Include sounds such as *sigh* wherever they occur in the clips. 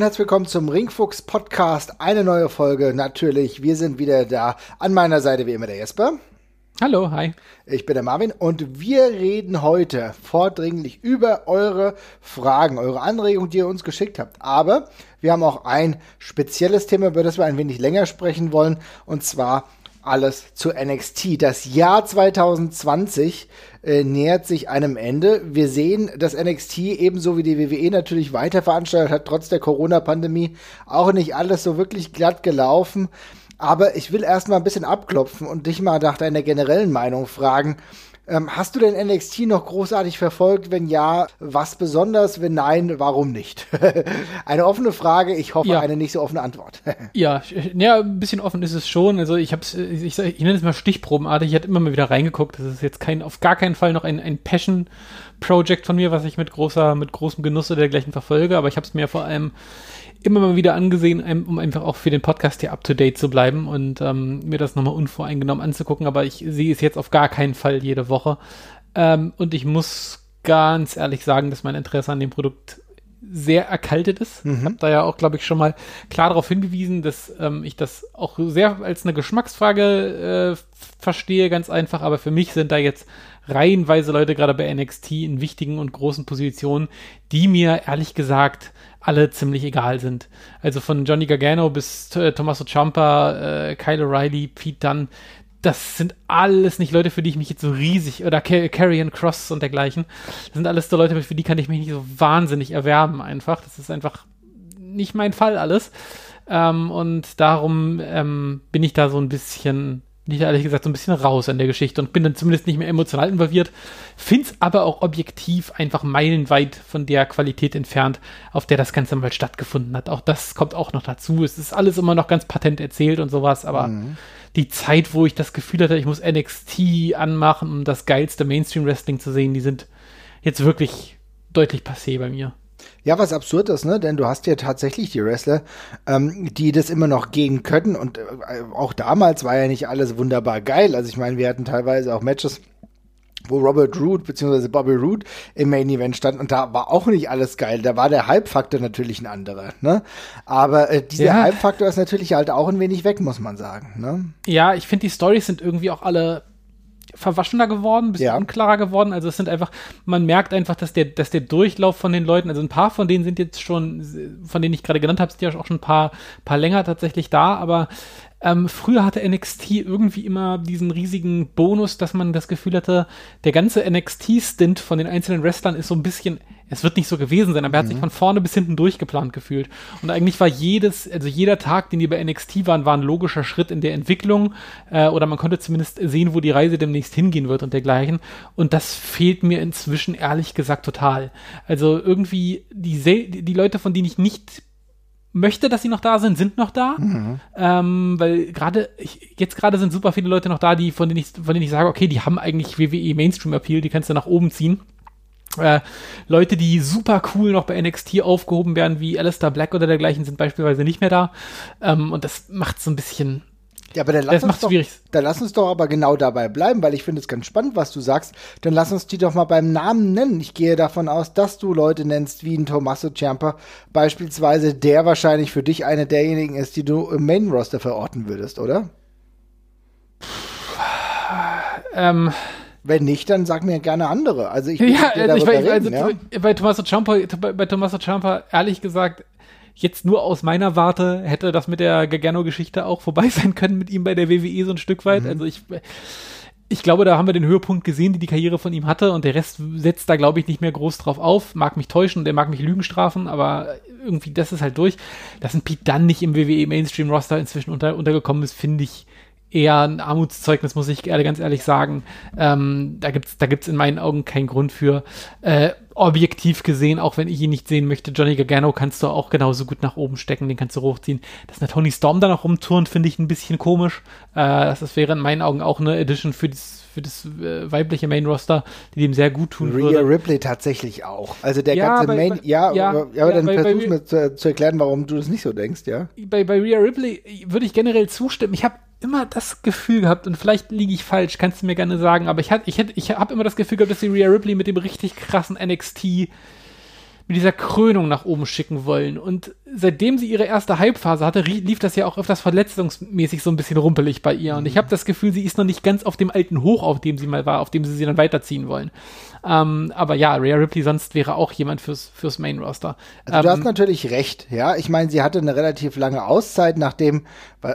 und herzlich willkommen zum Ringfuchs Podcast. Eine neue Folge, natürlich. Wir sind wieder da. An meiner Seite wie immer der Jesper. Hallo, hi. Ich bin der Marvin und wir reden heute vordringlich über eure Fragen, eure Anregungen, die ihr uns geschickt habt. Aber wir haben auch ein spezielles Thema, über das wir ein wenig länger sprechen wollen, und zwar alles zu NXT. Das Jahr 2020 äh, nähert sich einem Ende. Wir sehen, dass NXT ebenso wie die WWE natürlich weiter veranstaltet hat, trotz der Corona-Pandemie. Auch nicht alles so wirklich glatt gelaufen. Aber ich will erstmal ein bisschen abklopfen und dich mal nach deiner generellen Meinung fragen. Ähm, hast du denn NXT noch großartig verfolgt? Wenn ja, was besonders? Wenn nein, warum nicht? *laughs* eine offene Frage, ich hoffe ja. eine nicht so offene Antwort. *laughs* ja, ja, ein bisschen offen ist es schon. Also ich habe ich, ich nenne es mal stichprobenartig. Ich hatte immer mal wieder reingeguckt. Das ist jetzt kein, auf gar keinen Fall noch ein, ein Passion-Project von mir, was ich mit großer, mit großem Genuss oder dergleichen verfolge. Aber ich habe es mir vor allem immer mal wieder angesehen, um einfach auch für den Podcast hier up to date zu bleiben und ähm, mir das nochmal unvoreingenommen anzugucken. Aber ich sehe es jetzt auf gar keinen Fall jede Woche. Ähm, und ich muss ganz ehrlich sagen, dass mein Interesse an dem Produkt sehr erkaltet ist. Mhm. Ich habe da ja auch, glaube ich, schon mal klar darauf hingewiesen, dass ähm, ich das auch sehr als eine Geschmacksfrage äh, verstehe, ganz einfach. Aber für mich sind da jetzt reihenweise Leute gerade bei NXT in wichtigen und großen Positionen, die mir ehrlich gesagt alle ziemlich egal sind. Also von Johnny Gargano bis äh, Tommaso Ciampa, äh, Kyle O'Reilly, Pete Dunne, das sind alles nicht Leute, für die ich mich jetzt so riesig, oder Carrion Cross und dergleichen. Das sind alles so Leute, für die kann ich mich nicht so wahnsinnig erwerben einfach. Das ist einfach nicht mein Fall alles. Ähm, und darum ähm, bin ich da so ein bisschen bin ich ehrlich gesagt so ein bisschen raus an der Geschichte und bin dann zumindest nicht mehr emotional involviert. Find's aber auch objektiv einfach meilenweit von der Qualität entfernt, auf der das Ganze mal stattgefunden hat. Auch das kommt auch noch dazu. Es ist alles immer noch ganz patent erzählt und sowas, aber mhm. die Zeit, wo ich das Gefühl hatte, ich muss NXT anmachen, um das geilste Mainstream-Wrestling zu sehen, die sind jetzt wirklich deutlich passé bei mir. Ja, was absurd ist, ne? Denn du hast ja tatsächlich die Wrestler, ähm, die das immer noch gehen können. Und äh, auch damals war ja nicht alles wunderbar geil. Also ich meine, wir hatten teilweise auch Matches, wo Robert Root bzw. Bobby Root im Main Event stand und da war auch nicht alles geil. Da war der Hype-Faktor natürlich ein anderer. Ne? Aber äh, dieser ja. Hype-Faktor ist natürlich halt auch ein wenig weg, muss man sagen. Ne? Ja, ich finde, die Stories sind irgendwie auch alle verwaschener geworden, bisschen ja. unklarer geworden. Also es sind einfach, man merkt einfach, dass der, dass der Durchlauf von den Leuten, also ein paar von denen sind jetzt schon, von denen ich gerade genannt habe, sind ja auch schon ein paar, paar länger tatsächlich da, aber ähm, früher hatte NXT irgendwie immer diesen riesigen Bonus, dass man das Gefühl hatte, der ganze NXT-Stint von den einzelnen Wrestlern ist so ein bisschen, es wird nicht so gewesen sein, aber er hat sich mhm. von vorne bis hinten durchgeplant gefühlt. Und eigentlich war jedes, also jeder Tag, den die bei NXT waren, war ein logischer Schritt in der Entwicklung äh, oder man konnte zumindest sehen, wo die Reise demnächst hingehen wird und dergleichen. Und das fehlt mir inzwischen ehrlich gesagt total. Also irgendwie die, die Leute, von denen ich nicht möchte, dass sie noch da sind, sind noch da. Mhm. Ähm, weil gerade, jetzt gerade sind super viele Leute noch da, die, von denen ich, von denen ich sage, okay, die haben eigentlich WWE Mainstream Appeal, die kannst du nach oben ziehen. Äh, Leute, die super cool noch bei NXT aufgehoben werden, wie Alistair Black oder dergleichen, sind beispielsweise nicht mehr da. Ähm, und das macht so ein bisschen, ja, aber dann lass, uns doch, dann lass uns doch aber genau dabei bleiben, weil ich finde es ganz spannend, was du sagst. Dann lass uns die doch mal beim Namen nennen. Ich gehe davon aus, dass du Leute nennst wie ein Tommaso Ciampa beispielsweise, der wahrscheinlich für dich einer derjenigen ist, die du im Main Roster verorten würdest, oder? Ähm. Wenn nicht, dann sag mir gerne andere. Also ich ja, also ich, reden, also, ja? bei Tommaso Ciampa, bei Tommaso Ciampa ehrlich gesagt jetzt nur aus meiner Warte hätte das mit der Gargano-Geschichte auch vorbei *laughs* sein können mit ihm bei der WWE so ein Stück weit. Mhm. Also ich, ich glaube, da haben wir den Höhepunkt gesehen, die die Karriere von ihm hatte und der Rest setzt da, glaube ich, nicht mehr groß drauf auf. Mag mich täuschen und der mag mich Lügen strafen, aber irgendwie, das ist halt durch. Dass ein Pete dann nicht im WWE Mainstream Roster inzwischen unter, untergekommen ist, finde ich eher ein Armutszeugnis, muss ich ganz ehrlich sagen. Ähm, da gibt's, da gibt's in meinen Augen keinen Grund für. Äh, objektiv gesehen, auch wenn ich ihn nicht sehen möchte, Johnny Gargano kannst du auch genauso gut nach oben stecken, den kannst du hochziehen. Dass eine Tony Storm da noch rumturnt, finde ich ein bisschen komisch. Äh, das wäre in meinen Augen auch eine Edition für das für das äh, weibliche Main Roster, die dem sehr gut tun Rhea würde. Ripley tatsächlich auch. Also der ja, ganze bei, Main, ja, ja, aber, ja, aber dann bei, versuch bei, mir zu, zu, erklären, warum du das nicht so denkst, ja? Bei, bei Rhea Ripley würde ich generell zustimmen. Ich habe immer das Gefühl gehabt, und vielleicht liege ich falsch, kannst du mir gerne sagen, aber ich, ich, ich habe immer das Gefühl gehabt, dass die Rhea Ripley mit dem richtig krassen NXT mit dieser Krönung nach oben schicken wollen. Und seitdem sie ihre erste Hype-Phase hatte, lief das ja auch öfters verletzungsmäßig so ein bisschen rumpelig bei ihr. Und ich mhm. habe das Gefühl, sie ist noch nicht ganz auf dem alten Hoch, auf dem sie mal war, auf dem sie sie dann weiterziehen wollen. Ähm, aber ja, Rhea Ripley sonst wäre auch jemand fürs, fürs Main-Roster. Also ähm, du hast natürlich recht, ja. Ich meine, sie hatte eine relativ lange Auszeit, nachdem,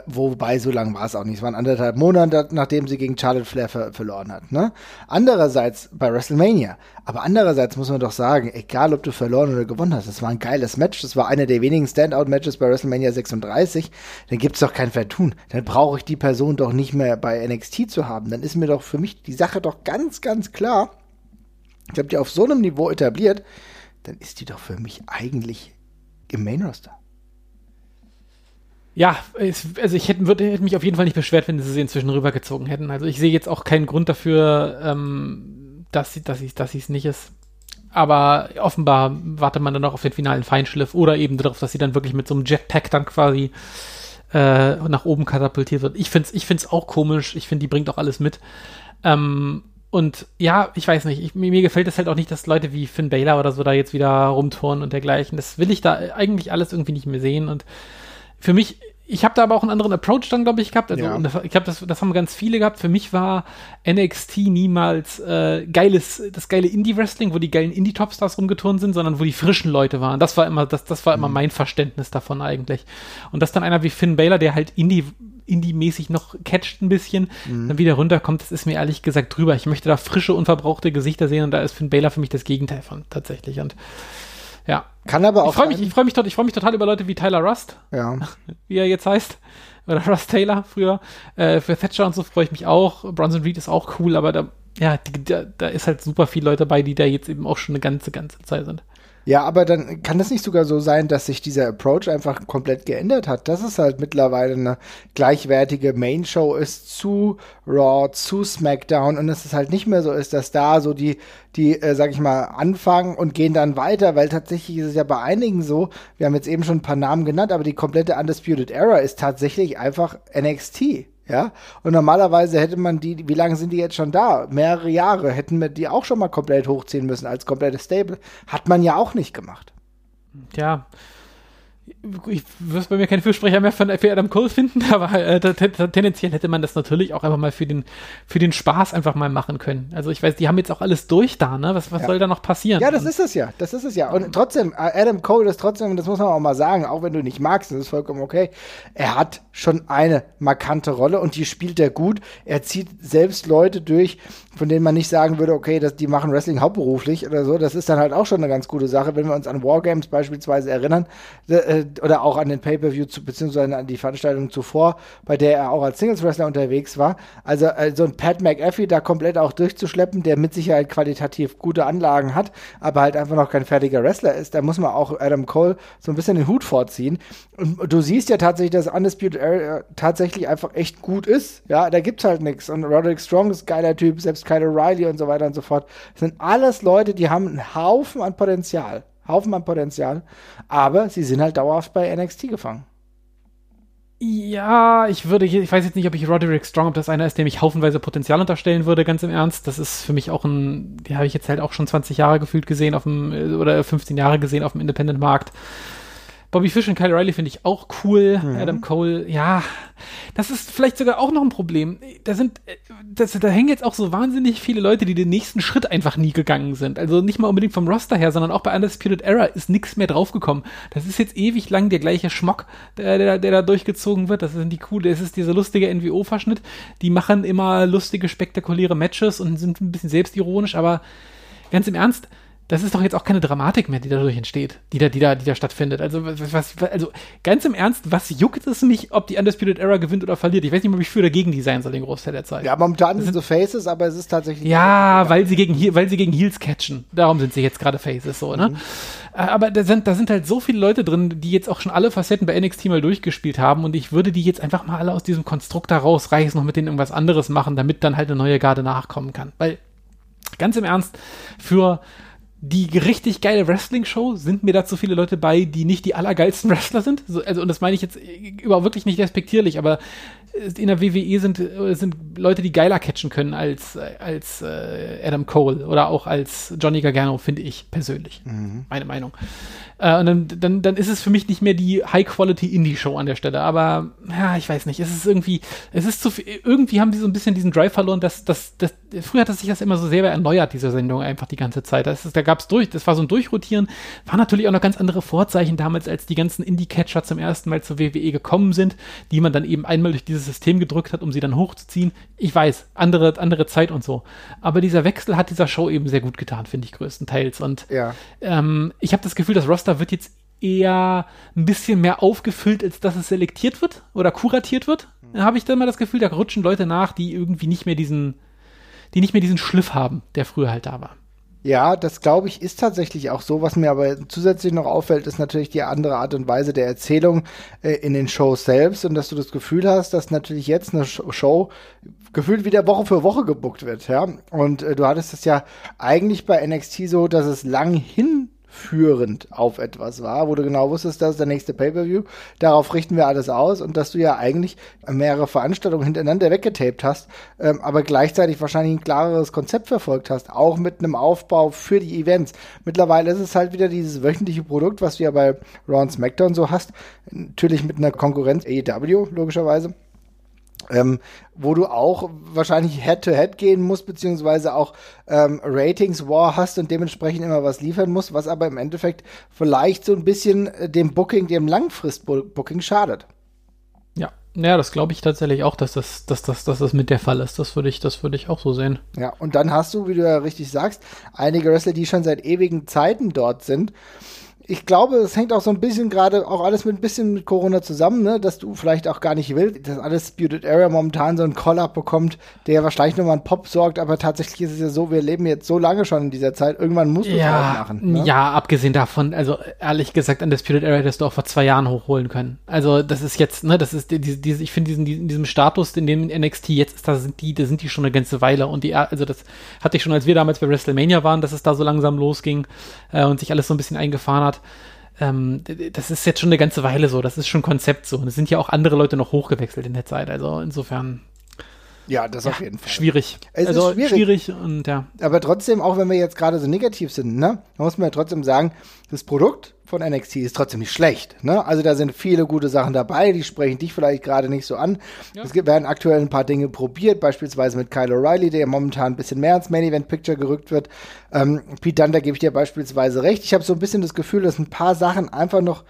wobei so lang war es auch nicht. Es waren anderthalb Monate, nachdem sie gegen Charlotte Flair ver verloren hat. Ne? Andererseits bei WrestleMania. Aber andererseits muss man doch sagen, egal ob du verloren oder gewonnen hast, das war ein geiles Match. Das war einer der wenigen Standout-Matches bei WrestleMania 36. Dann gibt's doch kein Vertun. Dann brauche ich die Person doch nicht mehr bei NXT zu haben. Dann ist mir doch für mich die Sache doch ganz, ganz klar ich habe die auf so einem Niveau etabliert, dann ist die doch für mich eigentlich im Main Roster. Ja, es, also ich hätte, würde, hätte mich auf jeden Fall nicht beschwert, wenn sie sie inzwischen rübergezogen hätten. Also ich sehe jetzt auch keinen Grund dafür, ähm, dass sie dass dass es nicht ist. Aber offenbar wartet man dann noch auf den finalen Feinschliff oder eben darauf, dass sie dann wirklich mit so einem Jetpack dann quasi äh, nach oben katapultiert wird. Ich finde es ich find's auch komisch. Ich finde, die bringt auch alles mit. Ähm, und ja, ich weiß nicht, ich, mir, gefällt es halt auch nicht, dass Leute wie Finn Baylor oder so da jetzt wieder rumtouren und dergleichen. Das will ich da eigentlich alles irgendwie nicht mehr sehen. Und für mich, ich habe da aber auch einen anderen Approach dann, glaube ich, gehabt. Also, ja. ich glaube, das, das haben ganz viele gehabt. Für mich war NXT niemals äh, geiles, das geile Indie-Wrestling, wo die geilen Indie-Topstars rumgeturnt sind, sondern wo die frischen Leute waren. Das war immer, das, das war immer mhm. mein Verständnis davon eigentlich. Und dass dann einer wie Finn Baylor, der halt Indie Indie-mäßig noch catcht ein bisschen, mhm. dann wieder runterkommt, das ist mir ehrlich gesagt drüber. Ich möchte da frische, unverbrauchte Gesichter sehen und da ist Finn Baylor für mich das Gegenteil von tatsächlich. Und ja. Kann aber auch. Ich freue mich, ich freue mich, ich freu mich total über Leute wie Tyler Rust. Ja. *laughs* Wie er jetzt heißt. Oder Rust Taylor früher. Äh, für Thatcher und so freue ich mich auch. Bronson Reed ist auch cool, aber da, ja, die, da, da ist halt super viel Leute dabei, die da jetzt eben auch schon eine ganze, ganze Zeit sind. Ja, aber dann kann das nicht sogar so sein, dass sich dieser Approach einfach komplett geändert hat. Dass es halt mittlerweile eine gleichwertige Main-Show ist zu Raw, zu SmackDown und dass es halt nicht mehr so ist, dass da so die, die, äh, sag ich mal, anfangen und gehen dann weiter, weil tatsächlich ist es ja bei einigen so, wir haben jetzt eben schon ein paar Namen genannt, aber die komplette Undisputed Era ist tatsächlich einfach NXT. Ja, und normalerweise hätte man die, wie lange sind die jetzt schon da? Mehrere Jahre hätten wir die auch schon mal komplett hochziehen müssen als komplettes Stable. Hat man ja auch nicht gemacht. Ja, ich würde bei mir keinen Fürsprecher mehr von, für Adam Cole finden, *laughs* aber äh, tendenziell hätte man das natürlich auch einfach mal für den, für den Spaß einfach mal machen können. Also ich weiß, die haben jetzt auch alles durch da, ne? Was, was ja. soll da noch passieren? Ja, das ist es ja. Das ist es ja. Und trotzdem, äh, Adam Cole ist trotzdem, das muss man auch mal sagen, auch wenn du nicht magst, das ist vollkommen okay. Er hat schon eine markante Rolle und die spielt er gut. Er zieht selbst Leute durch, von denen man nicht sagen würde, okay, dass die machen Wrestling hauptberuflich oder so. Das ist dann halt auch schon eine ganz gute Sache, wenn wir uns an Wargames beispielsweise erinnern äh, oder auch an den Pay-per-View beziehungsweise an die Veranstaltung zuvor, bei der er auch als Singles-Wrestler unterwegs war. Also äh, so ein Pat McAfee da komplett auch durchzuschleppen, der mit Sicherheit qualitativ gute Anlagen hat, aber halt einfach noch kein fertiger Wrestler ist, da muss man auch Adam Cole so ein bisschen den Hut vorziehen. Und du siehst ja tatsächlich, dass Undisputed Era tatsächlich einfach echt gut ist. Ja, da gibt's halt nichts. Und Roderick Strong ist geiler Typ, selbst Kyle O'Reilly und so weiter und so fort. Das sind alles Leute, die haben einen Haufen an Potenzial. Haufen an Potenzial. Aber sie sind halt dauerhaft bei NXT gefangen. Ja, ich würde, ich weiß jetzt nicht, ob ich Roderick Strong, ob das einer ist, dem ich haufenweise Potenzial unterstellen würde, ganz im Ernst. Das ist für mich auch ein, die habe ich jetzt halt auch schon 20 Jahre gefühlt gesehen auf dem, oder 15 Jahre gesehen auf dem Independent-Markt. Bobby Fish und Kyle Riley finde ich auch cool. Mhm. Adam Cole, ja, das ist vielleicht sogar auch noch ein Problem. Da sind, das, da hängen jetzt auch so wahnsinnig viele Leute, die den nächsten Schritt einfach nie gegangen sind. Also nicht mal unbedingt vom Roster her, sondern auch bei Undisputed Era ist nichts mehr draufgekommen. Das ist jetzt ewig lang der gleiche Schmock, der, der, der da durchgezogen wird. Das sind die coole, es ist dieser lustige NWO-Verschnitt. Die machen immer lustige, spektakuläre Matches und sind ein bisschen selbstironisch, aber ganz im Ernst, das ist doch jetzt auch keine Dramatik mehr, die dadurch entsteht, die da, die da, die da stattfindet. Also, was, also ganz im Ernst, was juckt es mich, ob die Undisputed Era gewinnt oder verliert? Ich weiß nicht, ob ich für oder gegen die sein soll den Großteil der Zeit. Ja, momentan sind so Faces, aber es ist tatsächlich. Ja, weil sie gegen, weil sie gegen Heels catchen. Darum sind sie jetzt gerade Faces, so, ne? Mhm. Äh, aber da sind, da sind halt so viele Leute drin, die jetzt auch schon alle Facetten bei NXT mal durchgespielt haben und ich würde die jetzt einfach mal alle aus diesem Konstrukt da rausreißen, noch mit denen irgendwas anderes machen, damit dann halt eine neue Garde nachkommen kann. Weil, ganz im Ernst, für die richtig geile Wrestling-Show sind mir da zu viele Leute bei, die nicht die allergeilsten *laughs* Wrestler sind. So, also, und das meine ich jetzt über wirklich nicht respektierlich, aber in der WWE sind, äh, sind Leute, die geiler catchen können als, als äh, Adam Cole oder auch als Johnny Gargano, finde ich persönlich. Mhm. Meine Meinung. Äh, und dann, dann, dann ist es für mich nicht mehr die High-Quality-Indie-Show an der Stelle. Aber ja, ich weiß nicht. Es ist irgendwie, es ist zu viel, irgendwie haben die so ein bisschen diesen Drive verloren, dass, dass, dass früher hat es sich das immer so selber erneuert, diese Sendung einfach die ganze Zeit. Das ist, da gab es durch, das war so ein Durchrotieren, war natürlich auch noch ganz andere Vorzeichen damals, als die ganzen Indie-Catcher zum ersten Mal zur WWE gekommen sind, die man dann eben einmal durch dieses System gedrückt hat, um sie dann hochzuziehen. Ich weiß, andere, andere Zeit und so. Aber dieser Wechsel hat dieser Show eben sehr gut getan, finde ich größtenteils. Und ja. ähm, ich habe das Gefühl, dass Ross Roster wird jetzt eher ein bisschen mehr aufgefüllt, als dass es selektiert wird oder kuratiert wird. Da habe ich dann mal das Gefühl, da rutschen Leute nach, die irgendwie nicht mehr diesen, die nicht mehr diesen Schliff haben, der früher halt da war. Ja, das glaube ich ist tatsächlich auch so. Was mir aber zusätzlich noch auffällt, ist natürlich die andere Art und Weise der Erzählung äh, in den Shows selbst und dass du das Gefühl hast, dass natürlich jetzt eine Show gefühlt wieder Woche für Woche gebuckt wird, ja. Und äh, du hattest es ja eigentlich bei NXT so, dass es lang hin führend auf etwas war, wo du genau wusstest, das ist der nächste Pay-Per-View, darauf richten wir alles aus und dass du ja eigentlich mehrere Veranstaltungen hintereinander weggetaped hast, ähm, aber gleichzeitig wahrscheinlich ein klareres Konzept verfolgt hast, auch mit einem Aufbau für die Events. Mittlerweile ist es halt wieder dieses wöchentliche Produkt, was du ja bei und SmackDown so hast, natürlich mit einer Konkurrenz AEW logischerweise ähm, wo du auch wahrscheinlich Head-to-Head -head gehen musst, beziehungsweise auch ähm, Ratings-War hast und dementsprechend immer was liefern musst, was aber im Endeffekt vielleicht so ein bisschen äh, dem Booking, dem Langfrist-Booking schadet. Ja, ja, das glaube ich tatsächlich auch, dass das, dass, das, dass das mit der Fall ist. Das würde ich, das würde ich auch so sehen. Ja, und dann hast du, wie du ja richtig sagst, einige Wrestler, die schon seit ewigen Zeiten dort sind ich glaube, es hängt auch so ein bisschen gerade auch alles mit ein bisschen mit Corona zusammen, ne, dass du vielleicht auch gar nicht willst, dass alles Disputed Area momentan so einen Call-Up bekommt, der wahrscheinlich nochmal einen Pop sorgt, aber tatsächlich ist es ja so, wir leben jetzt so lange schon in dieser Zeit, irgendwann musst du es ja, auch machen. Ne? Ja, abgesehen davon, also ehrlich gesagt, an Disputed Area hättest du auch vor zwei Jahren hochholen können. Also das ist jetzt, ne, das ist diese, diese ich finde diesen, diesen, diesem Status, in dem NXT jetzt ist, da sind die, da sind die schon eine ganze Weile und die, also das hatte ich schon, als wir damals bei WrestleMania waren, dass es da so langsam losging äh, und sich alles so ein bisschen eingefahren hat ähm, das ist jetzt schon eine ganze Weile so, das ist schon Konzept so. Und es sind ja auch andere Leute noch hochgewechselt in der Zeit. Also insofern. Ja, das ja, auf jeden Fall. Schwierig. Es also ist schwierig. schwierig und ja. Aber trotzdem, auch wenn wir jetzt gerade so negativ sind, ne, muss man ja trotzdem sagen, das Produkt von NXT ist trotzdem nicht schlecht. Ne? Also da sind viele gute Sachen dabei, die sprechen dich vielleicht gerade nicht so an. Ja. Es werden aktuell ein paar Dinge probiert, beispielsweise mit Kyle O'Reilly, der momentan ein bisschen mehr ins Main Event Picture gerückt wird. Ähm, Pete Dunne, da gebe ich dir beispielsweise recht. Ich habe so ein bisschen das Gefühl, dass ein paar Sachen einfach noch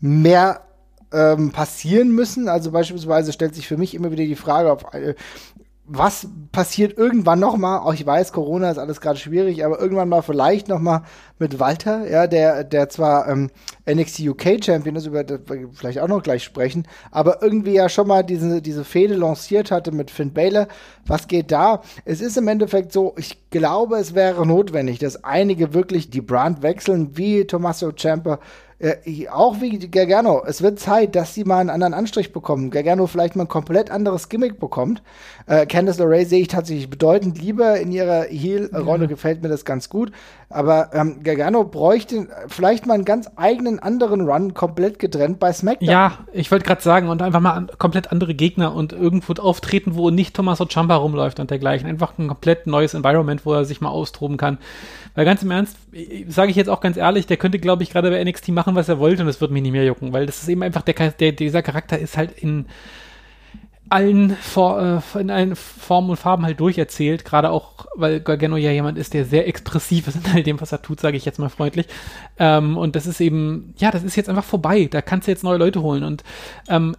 mehr ähm, passieren müssen. Also beispielsweise stellt sich für mich immer wieder die Frage, ob äh, was passiert irgendwann noch mal? Auch ich weiß, Corona ist alles gerade schwierig, aber irgendwann mal vielleicht noch mal mit Walter, ja, der der zwar ähm, NXT UK Champion ist, über das wir vielleicht auch noch gleich sprechen, aber irgendwie ja schon mal diese diese Fehde lanciert hatte mit Finn Balor. Was geht da? Es ist im Endeffekt so, ich glaube, es wäre notwendig, dass einige wirklich die Brand wechseln, wie Tommaso Ciampa äh, auch wie Gargano, es wird Zeit, dass sie mal einen anderen Anstrich bekommen. Gargano vielleicht mal ein komplett anderes Gimmick bekommt. Äh, Candice LeRae sehe ich tatsächlich bedeutend lieber in ihrer Heel-Rolle, ja. gefällt mir das ganz gut. Aber ähm, Gargano bräuchte vielleicht mal einen ganz eigenen anderen Run, komplett getrennt bei SmackDown. Ja, ich wollte gerade sagen, und einfach mal an, komplett andere Gegner und irgendwo auftreten, wo nicht Tommaso Ciampa rumläuft und dergleichen. Einfach ein komplett neues Environment, wo er sich mal austoben kann. Weil ganz im Ernst, sage ich jetzt auch ganz ehrlich, der könnte, glaube ich, gerade bei NXT machen, was er wollte und es wird mich nicht mehr jucken, weil das ist eben einfach, der, der dieser Charakter ist halt in allen, For äh, in allen Formen und Farben halt durcherzählt, gerade auch, weil Gargano ja jemand ist, der sehr expressiv ist in all dem, was er tut, sage ich jetzt mal freundlich. Ähm, und das ist eben, ja, das ist jetzt einfach vorbei. Da kannst du jetzt neue Leute holen. Und ähm,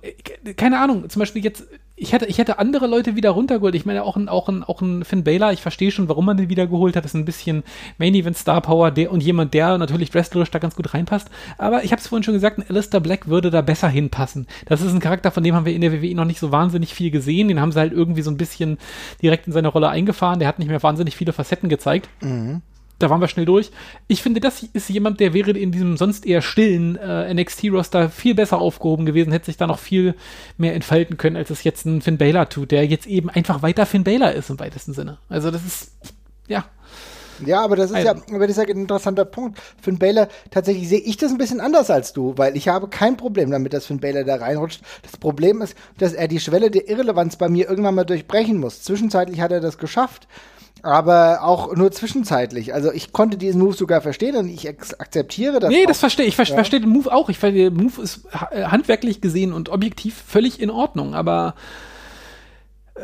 keine Ahnung, zum Beispiel jetzt ich hätte, ich hätte andere Leute wieder runtergeholt. Ich meine, auch ein, auch ein, auch ein Finn Baylor, ich verstehe schon, warum man den wieder geholt hat. Das ist ein bisschen Main Event Star Power der, und jemand, der natürlich wrestlerisch da ganz gut reinpasst. Aber ich habe es vorhin schon gesagt, ein Alistair Black würde da besser hinpassen. Das ist ein Charakter, von dem haben wir in der WWE noch nicht so wahnsinnig viel gesehen. Den haben sie halt irgendwie so ein bisschen direkt in seine Rolle eingefahren. Der hat nicht mehr wahnsinnig viele Facetten gezeigt. Mhm da waren wir schnell durch. Ich finde, das ist jemand, der wäre in diesem sonst eher stillen äh, NXT-Roster viel besser aufgehoben gewesen, hätte sich da noch viel mehr entfalten können, als es jetzt ein Finn Balor tut, der jetzt eben einfach weiter Finn Balor ist im weitesten Sinne. Also das ist, ja. Ja, aber das ist also. ja, aber das ist ja ein interessanter Punkt. Finn Baylor, tatsächlich sehe ich das ein bisschen anders als du, weil ich habe kein Problem damit, dass Finn Baylor da reinrutscht. Das Problem ist, dass er die Schwelle der Irrelevanz bei mir irgendwann mal durchbrechen muss. Zwischenzeitlich hat er das geschafft aber auch nur zwischenzeitlich. Also ich konnte diesen Move sogar verstehen und ich akzeptiere das. Nee, auch. das verstehe ich. Ver ja. verstehe den Move auch. Ich finde, der Move ist handwerklich gesehen und objektiv völlig in Ordnung, aber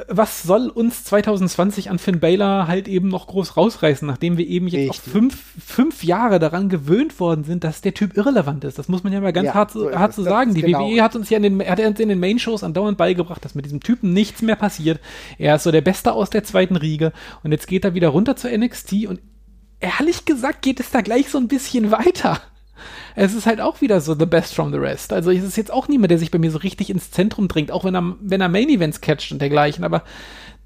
was soll uns 2020 an Finn Baylor halt eben noch groß rausreißen, nachdem wir eben jetzt auch fünf, fünf Jahre daran gewöhnt worden sind, dass der Typ irrelevant ist. Das muss man ja mal ganz ja, hart, so hart zu sagen. Die genau. WWE hat uns ja in den, hat uns in den Main-Shows andauernd beigebracht, dass mit diesem Typen nichts mehr passiert. Er ist so der Beste aus der zweiten Riege und jetzt geht er wieder runter zur NXT und ehrlich gesagt geht es da gleich so ein bisschen weiter es ist halt auch wieder so the best from the rest. Also es ist jetzt auch niemand, der sich bei mir so richtig ins Zentrum dringt, auch wenn er, wenn er Main Events catcht und dergleichen, aber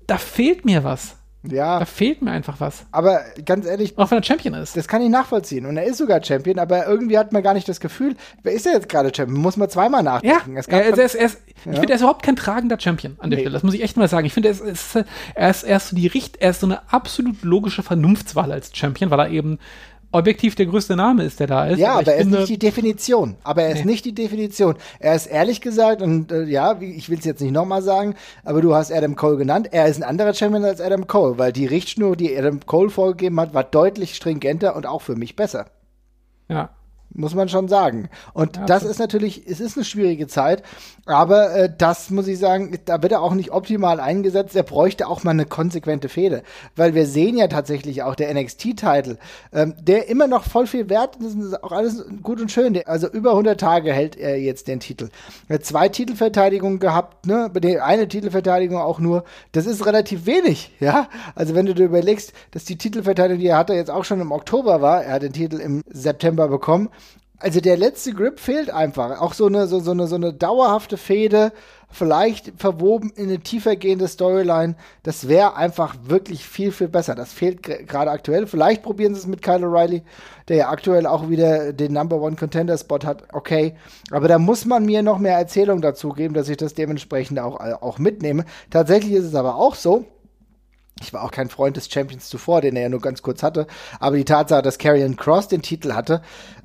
da fehlt mir was. Ja. Da fehlt mir einfach was. Aber ganz ehrlich. Auch wenn er Champion ist. Das kann ich nachvollziehen. Und er ist sogar Champion, aber irgendwie hat man gar nicht das Gefühl, wer ist er jetzt gerade Champion? Muss man zweimal nachdenken. Ja, er, er, ist, er ist, ja. ich finde, er ist überhaupt kein tragender Champion an der nee. Stelle. Das muss ich echt mal sagen. Ich finde, er ist, er ist, er ist, er ist so die Richt, er ist so eine absolut logische Vernunftswahl als Champion, weil er eben objektiv der größte Name ist, der da ist. Ja, aber, aber er finde, ist nicht die Definition. Aber er ist nee. nicht die Definition. Er ist ehrlich gesagt, und äh, ja, ich will es jetzt nicht nochmal sagen, aber du hast Adam Cole genannt. Er ist ein anderer Champion als Adam Cole, weil die Richtschnur, die Adam Cole vorgegeben hat, war deutlich stringenter und auch für mich besser. Ja muss man schon sagen. Und ja, das ist natürlich, es ist eine schwierige Zeit, aber äh, das muss ich sagen, da wird er auch nicht optimal eingesetzt. Er bräuchte auch mal eine konsequente Fehde, weil wir sehen ja tatsächlich auch der NXT-Titel, ähm, der immer noch voll viel wert ist, ist auch alles gut und schön. Also über 100 Tage hält er jetzt den Titel. Er hat zwei Titelverteidigungen gehabt, ne, eine Titelverteidigung auch nur. Das ist relativ wenig, ja. Also wenn du dir überlegst, dass die Titelverteidigung, die er hatte, jetzt auch schon im Oktober war, er hat den Titel im September bekommen also der letzte Grip fehlt einfach. Auch so eine, so, so eine, so eine dauerhafte Fehde, vielleicht verwoben in eine tiefer gehende Storyline, das wäre einfach wirklich viel, viel besser. Das fehlt gerade aktuell. Vielleicht probieren sie es mit Kyle O'Reilly, der ja aktuell auch wieder den Number One Contender Spot hat. Okay. Aber da muss man mir noch mehr Erzählung dazu geben, dass ich das dementsprechend auch, auch mitnehme. Tatsächlich ist es aber auch so, ich war auch kein Freund des Champions zuvor, den er ja nur ganz kurz hatte. Aber die Tatsache, dass Karrion Cross den Titel hatte,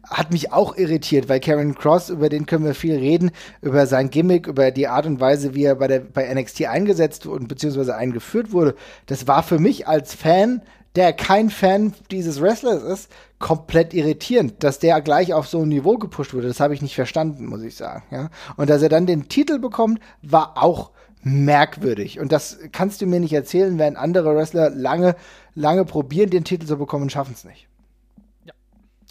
hat mich auch irritiert, weil Karrion Cross, über den können wir viel reden, über sein Gimmick, über die Art und Weise, wie er bei, der, bei NXT eingesetzt und beziehungsweise eingeführt wurde. Das war für mich als Fan, der kein Fan dieses Wrestlers ist, komplett irritierend, dass der gleich auf so ein Niveau gepusht wurde. Das habe ich nicht verstanden, muss ich sagen. Ja? Und dass er dann den Titel bekommt, war auch merkwürdig. Und das kannst du mir nicht erzählen, wenn andere Wrestler lange, lange probieren, den Titel zu bekommen und schaffen es nicht.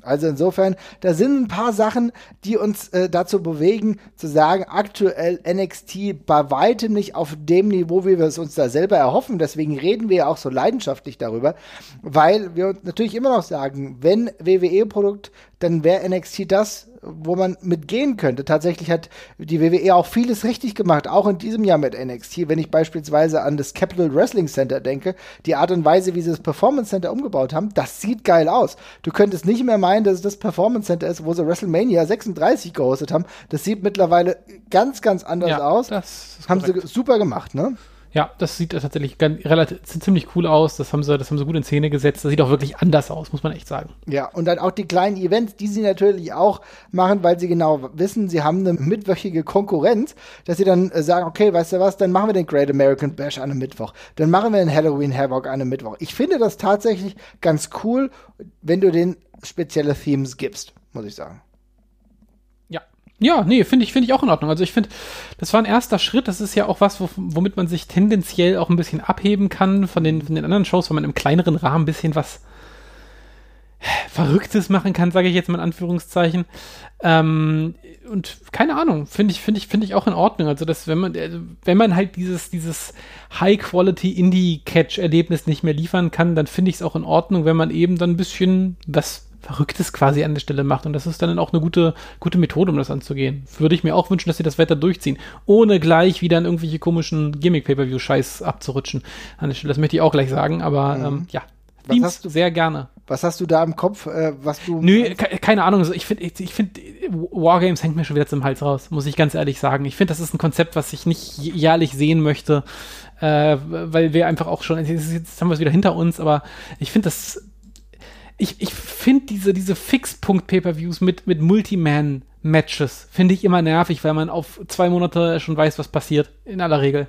Also insofern, da sind ein paar Sachen, die uns äh, dazu bewegen, zu sagen, aktuell NXT bei weitem nicht auf dem Niveau, wie wir es uns da selber erhoffen. Deswegen reden wir ja auch so leidenschaftlich darüber, weil wir uns natürlich immer noch sagen, wenn WWE-Produkt, dann wäre NXT das, wo man mitgehen könnte. Tatsächlich hat die WWE auch vieles richtig gemacht, auch in diesem Jahr mit NXT. Wenn ich beispielsweise an das Capital Wrestling Center denke, die Art und Weise, wie sie das Performance Center umgebaut haben, das sieht geil aus. Du könntest nicht mehr meinen, dass es das Performance Center ist, wo sie WrestleMania 36 gehostet haben. Das sieht mittlerweile ganz, ganz anders ja, aus. Das haben korrekt. sie super gemacht, ne? Ja, das sieht tatsächlich ganz, relativ, ziemlich cool aus. Das haben, sie, das haben sie gut in Szene gesetzt. Das sieht auch wirklich anders aus, muss man echt sagen. Ja, und dann auch die kleinen Events, die sie natürlich auch machen, weil sie genau wissen, sie haben eine mittwöchige Konkurrenz, dass sie dann äh, sagen, okay, weißt du was, dann machen wir den Great American Bash an einem Mittwoch. Dann machen wir den Halloween Havoc an einem Mittwoch. Ich finde das tatsächlich ganz cool, wenn du den spezielle Themes gibst, muss ich sagen. Ja, nee, finde ich, finde ich auch in Ordnung. Also ich finde, das war ein erster Schritt. Das ist ja auch was, womit man sich tendenziell auch ein bisschen abheben kann von den, von den anderen Shows, wo man im kleineren Rahmen ein bisschen was Verrücktes machen kann, sage ich jetzt mal in Anführungszeichen. Ähm, und keine Ahnung, finde ich, finde ich, finde ich auch in Ordnung. Also, dass wenn man, also wenn man halt dieses, dieses High-Quality-Indie-Catch-Erlebnis nicht mehr liefern kann, dann finde ich es auch in Ordnung, wenn man eben dann ein bisschen was Verrücktes quasi an der Stelle macht. Und das ist dann auch eine gute, gute Methode, um das anzugehen. Würde ich mir auch wünschen, dass sie das weiter durchziehen, ohne gleich wieder in irgendwelche komischen Gimmick-Pay-Per-View-Scheiß abzurutschen an der Stelle. Das möchte ich auch gleich sagen, aber mhm. ähm, ja. Was Teams hast du, sehr gerne. Was hast du da im Kopf, äh, was du. Nö, keine Ahnung. Also ich finde, ich, ich finde, Wargames hängt mir schon wieder zum Hals raus, muss ich ganz ehrlich sagen. Ich finde, das ist ein Konzept, was ich nicht jährlich sehen möchte, äh, weil wir einfach auch schon, jetzt haben wir es wieder hinter uns, aber ich finde das ich, ich finde diese, diese Fixpunkt-Pay-Per-Views mit, mit Multiman Matches finde ich immer nervig, weil man auf zwei Monate schon weiß, was passiert, in aller Regel.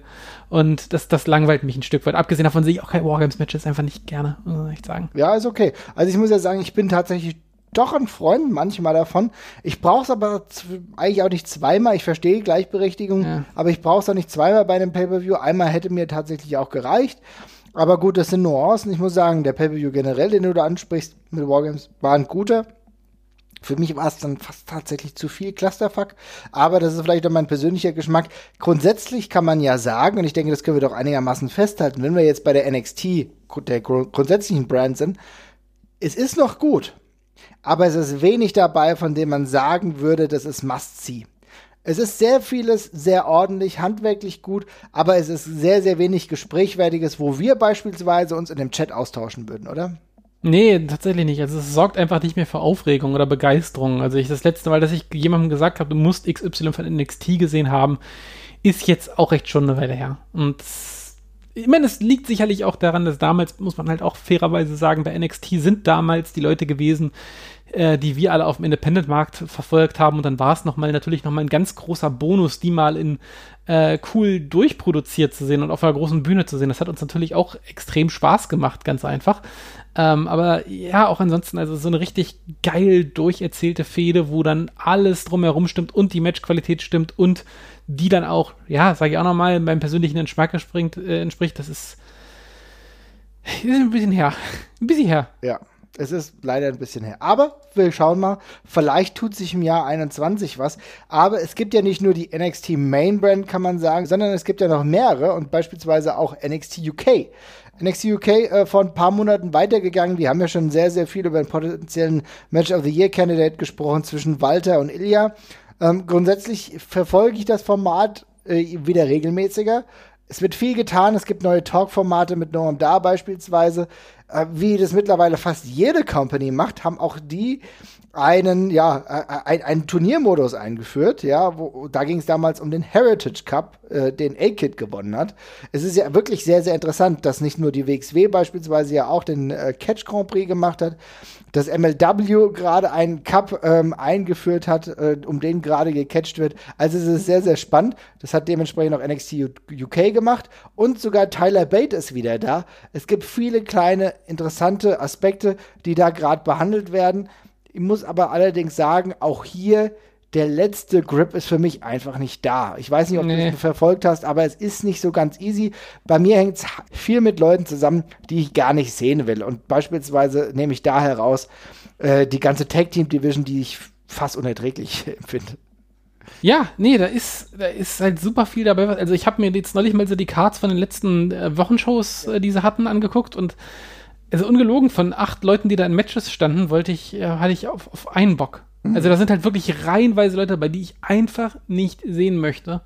Und das, das langweilt mich ein Stück weit. Abgesehen davon sehe ich auch kein Wargames-Matches einfach nicht gerne, muss ich echt sagen. Ja, ist okay. Also ich muss ja sagen, ich bin tatsächlich doch ein Freund manchmal davon. Ich brauche es aber eigentlich auch nicht zweimal. Ich verstehe Gleichberechtigung, ja. aber ich brauche es auch nicht zweimal bei einem Pay-Per-View. Einmal hätte mir tatsächlich auch gereicht. Aber gut, das sind Nuancen. Ich muss sagen, der Pay-Per-View generell, den du da ansprichst mit Wargames, war ein guter. Für mich war es dann fast tatsächlich zu viel Clusterfuck, aber das ist vielleicht auch mein persönlicher Geschmack. Grundsätzlich kann man ja sagen, und ich denke, das können wir doch einigermaßen festhalten, wenn wir jetzt bei der NXT, der grundsätzlichen Brand sind, es ist noch gut, aber es ist wenig dabei, von dem man sagen würde, das ist Must-See. Es ist sehr vieles sehr ordentlich, handwerklich gut, aber es ist sehr, sehr wenig Gesprächwertiges, wo wir beispielsweise uns in dem Chat austauschen würden, oder? Nee, tatsächlich nicht. Also es sorgt einfach nicht mehr für Aufregung oder Begeisterung. Also ich das letzte Mal, dass ich jemandem gesagt habe, du musst XY von NXT gesehen haben, ist jetzt auch recht schon eine Weile her. Und ich meine, es liegt sicherlich auch daran, dass damals, muss man halt auch fairerweise sagen, bei NXT sind damals die Leute gewesen, äh, die wir alle auf dem Independent-Markt verfolgt haben. Und dann war es nochmal natürlich nochmal ein ganz großer Bonus, die mal in äh, cool durchproduziert zu sehen und auf einer großen Bühne zu sehen. Das hat uns natürlich auch extrem Spaß gemacht, ganz einfach. Ähm, aber ja, auch ansonsten, also so eine richtig geil durcherzählte Fehde, wo dann alles drumherum stimmt und die Matchqualität stimmt und die dann auch, ja, sage ich auch nochmal, beim persönlichen Geschmack entspricht, äh, entspricht, das ist, ist ein bisschen her. Ein bisschen her. Ja, es ist leider ein bisschen her. Aber wir schauen mal, vielleicht tut sich im Jahr 21 was. Aber es gibt ja nicht nur die NXT Main Brand, kann man sagen, sondern es gibt ja noch mehrere und beispielsweise auch NXT UK. NXT UK äh, vor ein paar Monaten weitergegangen. Die haben ja schon sehr, sehr viel über den potenziellen Match of the Year Candidate gesprochen zwischen Walter und Ilya. Ähm, grundsätzlich verfolge ich das Format äh, wieder regelmäßiger. Es wird viel getan. Es gibt neue Talk-Formate mit Noam Da beispielsweise. Äh, wie das mittlerweile fast jede Company macht, haben auch die einen, ja, ein, einen Turniermodus eingeführt, ja, wo, da ging es damals um den Heritage Cup, äh, den A-Kid gewonnen hat. Es ist ja wirklich sehr, sehr interessant, dass nicht nur die WXW beispielsweise ja auch den äh, Catch Grand Prix gemacht hat, dass MLW gerade einen Cup ähm, eingeführt hat, äh, um den gerade gecatcht wird. Also es ist sehr, sehr spannend. Das hat dementsprechend auch NXT UK gemacht und sogar Tyler Bate ist wieder da. Es gibt viele kleine interessante Aspekte, die da gerade behandelt werden. Ich muss aber allerdings sagen, auch hier der letzte Grip ist für mich einfach nicht da. Ich weiß nicht, ob nee. du es verfolgt hast, aber es ist nicht so ganz easy. Bei mir hängt es viel mit Leuten zusammen, die ich gar nicht sehen will. Und beispielsweise nehme ich da heraus äh, die ganze Tag Team Division, die ich fast unerträglich *laughs* empfinde. Ja, nee, da ist, da ist halt super viel dabei. Also ich habe mir jetzt neulich mal so die Cards von den letzten äh, Wochenshows, äh, die sie hatten, angeguckt und also ungelogen, von acht Leuten, die da in Matches standen, wollte ich, äh, hatte ich auf, auf einen Bock. Mhm. Also da sind halt wirklich reihenweise Leute dabei, die ich einfach nicht sehen möchte.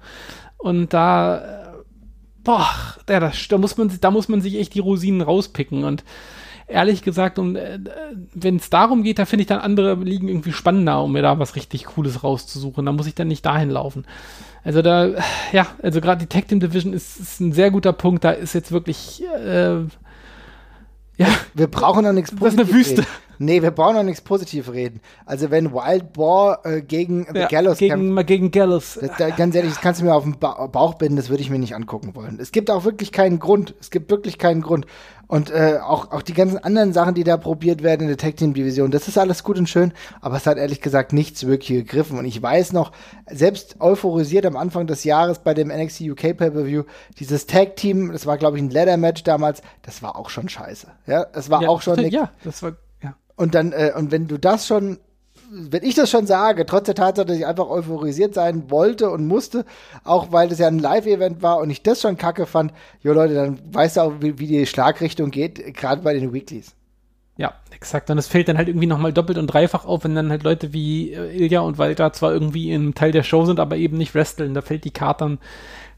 Und da, äh, boah, das, da muss man, da muss man sich echt die Rosinen rauspicken. Und ehrlich gesagt, um, äh, wenn es darum geht, da finde ich dann andere Ligen irgendwie spannender, um mir da was richtig Cooles rauszusuchen. Da muss ich dann nicht dahin laufen. Also da, ja, also gerade die Tag Team Division ist, ist, ein sehr guter Punkt. Da ist jetzt wirklich äh, ja. Wir brauchen noch nichts Positives. Das ist eine Wüste. Nee, wir brauchen noch nichts Positives reden. Also wenn Wild Boar äh, gegen ja, Gallows gegen, kämpft, gegen Gallows. Das, da, ganz ehrlich, das kannst du mir auf den ba Bauch binden, das würde ich mir nicht angucken wollen. Es gibt auch wirklich keinen Grund. Es gibt wirklich keinen Grund. Und äh, auch, auch die ganzen anderen Sachen, die da probiert werden in der Tag Team Division, das ist alles gut und schön, aber es hat ehrlich gesagt nichts wirklich gegriffen. Und ich weiß noch, selbst euphorisiert am Anfang des Jahres bei dem NXT UK Pay-Per-View, dieses Tag Team, das war glaube ich ein Leather Match damals, das war auch schon scheiße. Ja, das war ja, auch schon. Ja, das war. Und dann, äh, und wenn du das schon wenn ich das schon sage, trotz der Tatsache, dass ich einfach euphorisiert sein wollte und musste, auch weil das ja ein Live-Event war und ich das schon kacke fand, jo Leute, dann weißt du auch, wie, wie die Schlagrichtung geht, gerade bei den Weeklies. Ja, exakt. Und es fällt dann halt irgendwie nochmal doppelt und dreifach auf, wenn dann halt Leute wie äh, Ilja und Walter zwar irgendwie im Teil der Show sind, aber eben nicht wresteln. Da fällt die Karte dann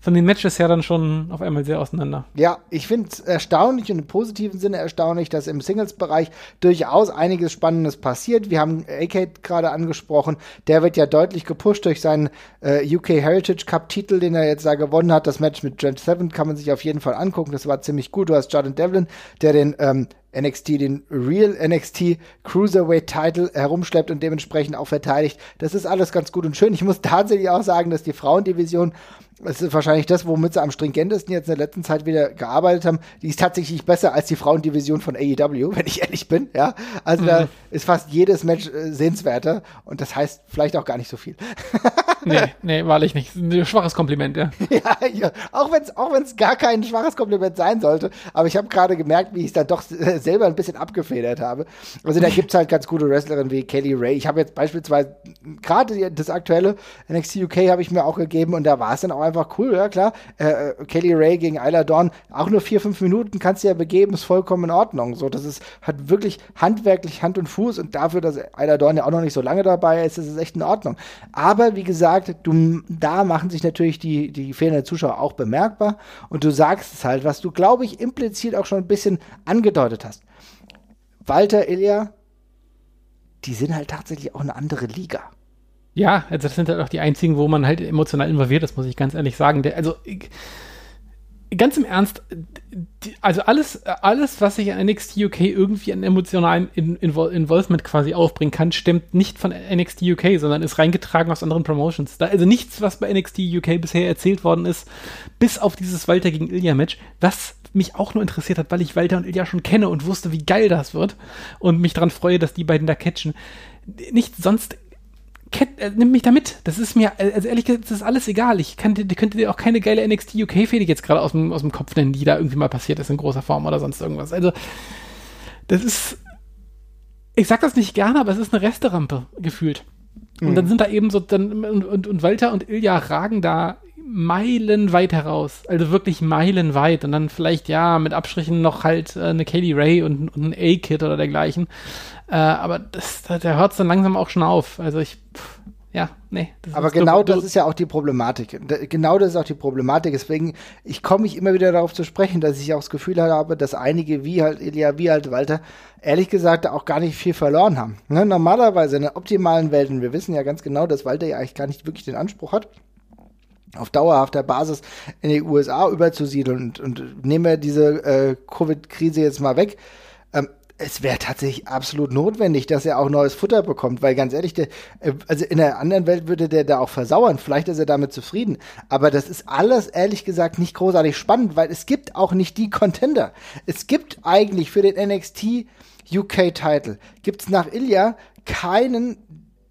von den Matches her dann schon auf einmal sehr auseinander. Ja, ich finde es erstaunlich und im positiven Sinne erstaunlich, dass im Singles-Bereich durchaus einiges Spannendes passiert. Wir haben AK gerade angesprochen, der wird ja deutlich gepusht durch seinen äh, UK Heritage Cup-Titel, den er jetzt da gewonnen hat. Das Match mit Trent Seven kann man sich auf jeden Fall angucken. Das war ziemlich gut. Du hast Jordan Devlin, der den ähm, NXT den Real NXT Cruiserweight Title herumschleppt und dementsprechend auch verteidigt. Das ist alles ganz gut und schön. Ich muss *laughs* tatsächlich auch sagen, dass die Frauendivision das ist wahrscheinlich das, womit sie am stringentesten jetzt in der letzten Zeit wieder gearbeitet haben. Die ist tatsächlich besser als die Frauendivision von AEW, *laughs* wenn ich ehrlich bin. Ja, also mhm. da ist fast jedes Match äh, sehenswerter und das heißt vielleicht auch gar nicht so viel. *laughs* nee, nee, wahrlich nicht. Ein schwaches Kompliment, ja. ja, ja. auch wenn es auch wenn's gar kein schwaches Kompliment sein sollte. Aber ich habe gerade gemerkt, wie ich es dann doch selber ein bisschen abgefedert habe. Also da gibt's halt ganz gute Wrestlerinnen wie Kelly Ray. Ich habe jetzt beispielsweise gerade das aktuelle NXT UK habe ich mir auch gegeben und da war es dann auch einfach cool, ja klar. Äh, äh, Kelly Ray gegen Isla Dawn, auch nur vier, fünf Minuten kannst du ja begeben, ist vollkommen in Ordnung. So, das ist, hat wirklich handwerklich Hand und Fuß und dafür, dass Isla Dawn ja auch noch nicht so lange dabei ist, ist es echt in Ordnung. Aber wie gesagt, du, da machen sich natürlich die, die fehlenden Zuschauer auch bemerkbar und du sagst es halt, was du, glaube ich, implizit auch schon ein bisschen angedeutet hast. Walter, Ilja, die sind halt tatsächlich auch eine andere Liga. Ja, also das sind halt auch die einzigen, wo man halt emotional involviert ist, muss ich ganz ehrlich sagen. Der, also ich, ganz im Ernst, also alles, alles, was sich an NXT UK irgendwie an emotionalem In Invol Involvement quasi aufbringen kann, stimmt nicht von NXT UK, sondern ist reingetragen aus anderen Promotions. Da, also nichts, was bei NXT UK bisher erzählt worden ist, bis auf dieses Walter gegen Ilya Match, was mich auch nur interessiert hat, weil ich Walter und Ilya schon kenne und wusste, wie geil das wird und mich daran freue, dass die beiden da catchen. Nicht sonst äh, nimm mich da mit. Das ist mir, äh, also ehrlich gesagt, das ist alles egal. Ich kann, könnte dir auch keine geile NXT UK-Fäde jetzt gerade aus dem, aus dem Kopf nennen, die da irgendwie mal passiert ist in großer Form oder sonst irgendwas. Also, das ist, ich sag das nicht gerne, aber es ist eine Resterampe gefühlt. Und mhm. dann sind da eben so, dann, und, und, und Walter und Ilja ragen da meilenweit heraus. Also wirklich meilenweit. Und dann vielleicht, ja, mit Abstrichen noch halt äh, eine Kaylee Ray und, und ein A-Kid oder dergleichen. Äh, aber das, da, da hört es dann langsam auch schon auf. Also ich, pff, ja, nee. aber genau das ist ja auch die Problematik. Genau das ist auch die Problematik. Deswegen, ich komme mich immer wieder darauf zu sprechen, dass ich auch das Gefühl habe, dass einige, wie halt Elia, wie halt Walter, ehrlich gesagt auch gar nicht viel verloren haben. Ne? Normalerweise in der optimalen Welt, und wir wissen ja ganz genau, dass Walter ja eigentlich gar nicht wirklich den Anspruch hat, auf dauerhafter Basis in die USA überzusiedeln und, und nehmen wir diese äh, Covid-Krise jetzt mal weg. Ähm, es wäre tatsächlich absolut notwendig, dass er auch neues Futter bekommt, weil ganz ehrlich, der, äh, also in der anderen Welt würde der da auch versauern. Vielleicht ist er damit zufrieden. Aber das ist alles ehrlich gesagt nicht großartig spannend, weil es gibt auch nicht die Contender. Es gibt eigentlich für den NXT UK-Title, gibt's nach Ilya keinen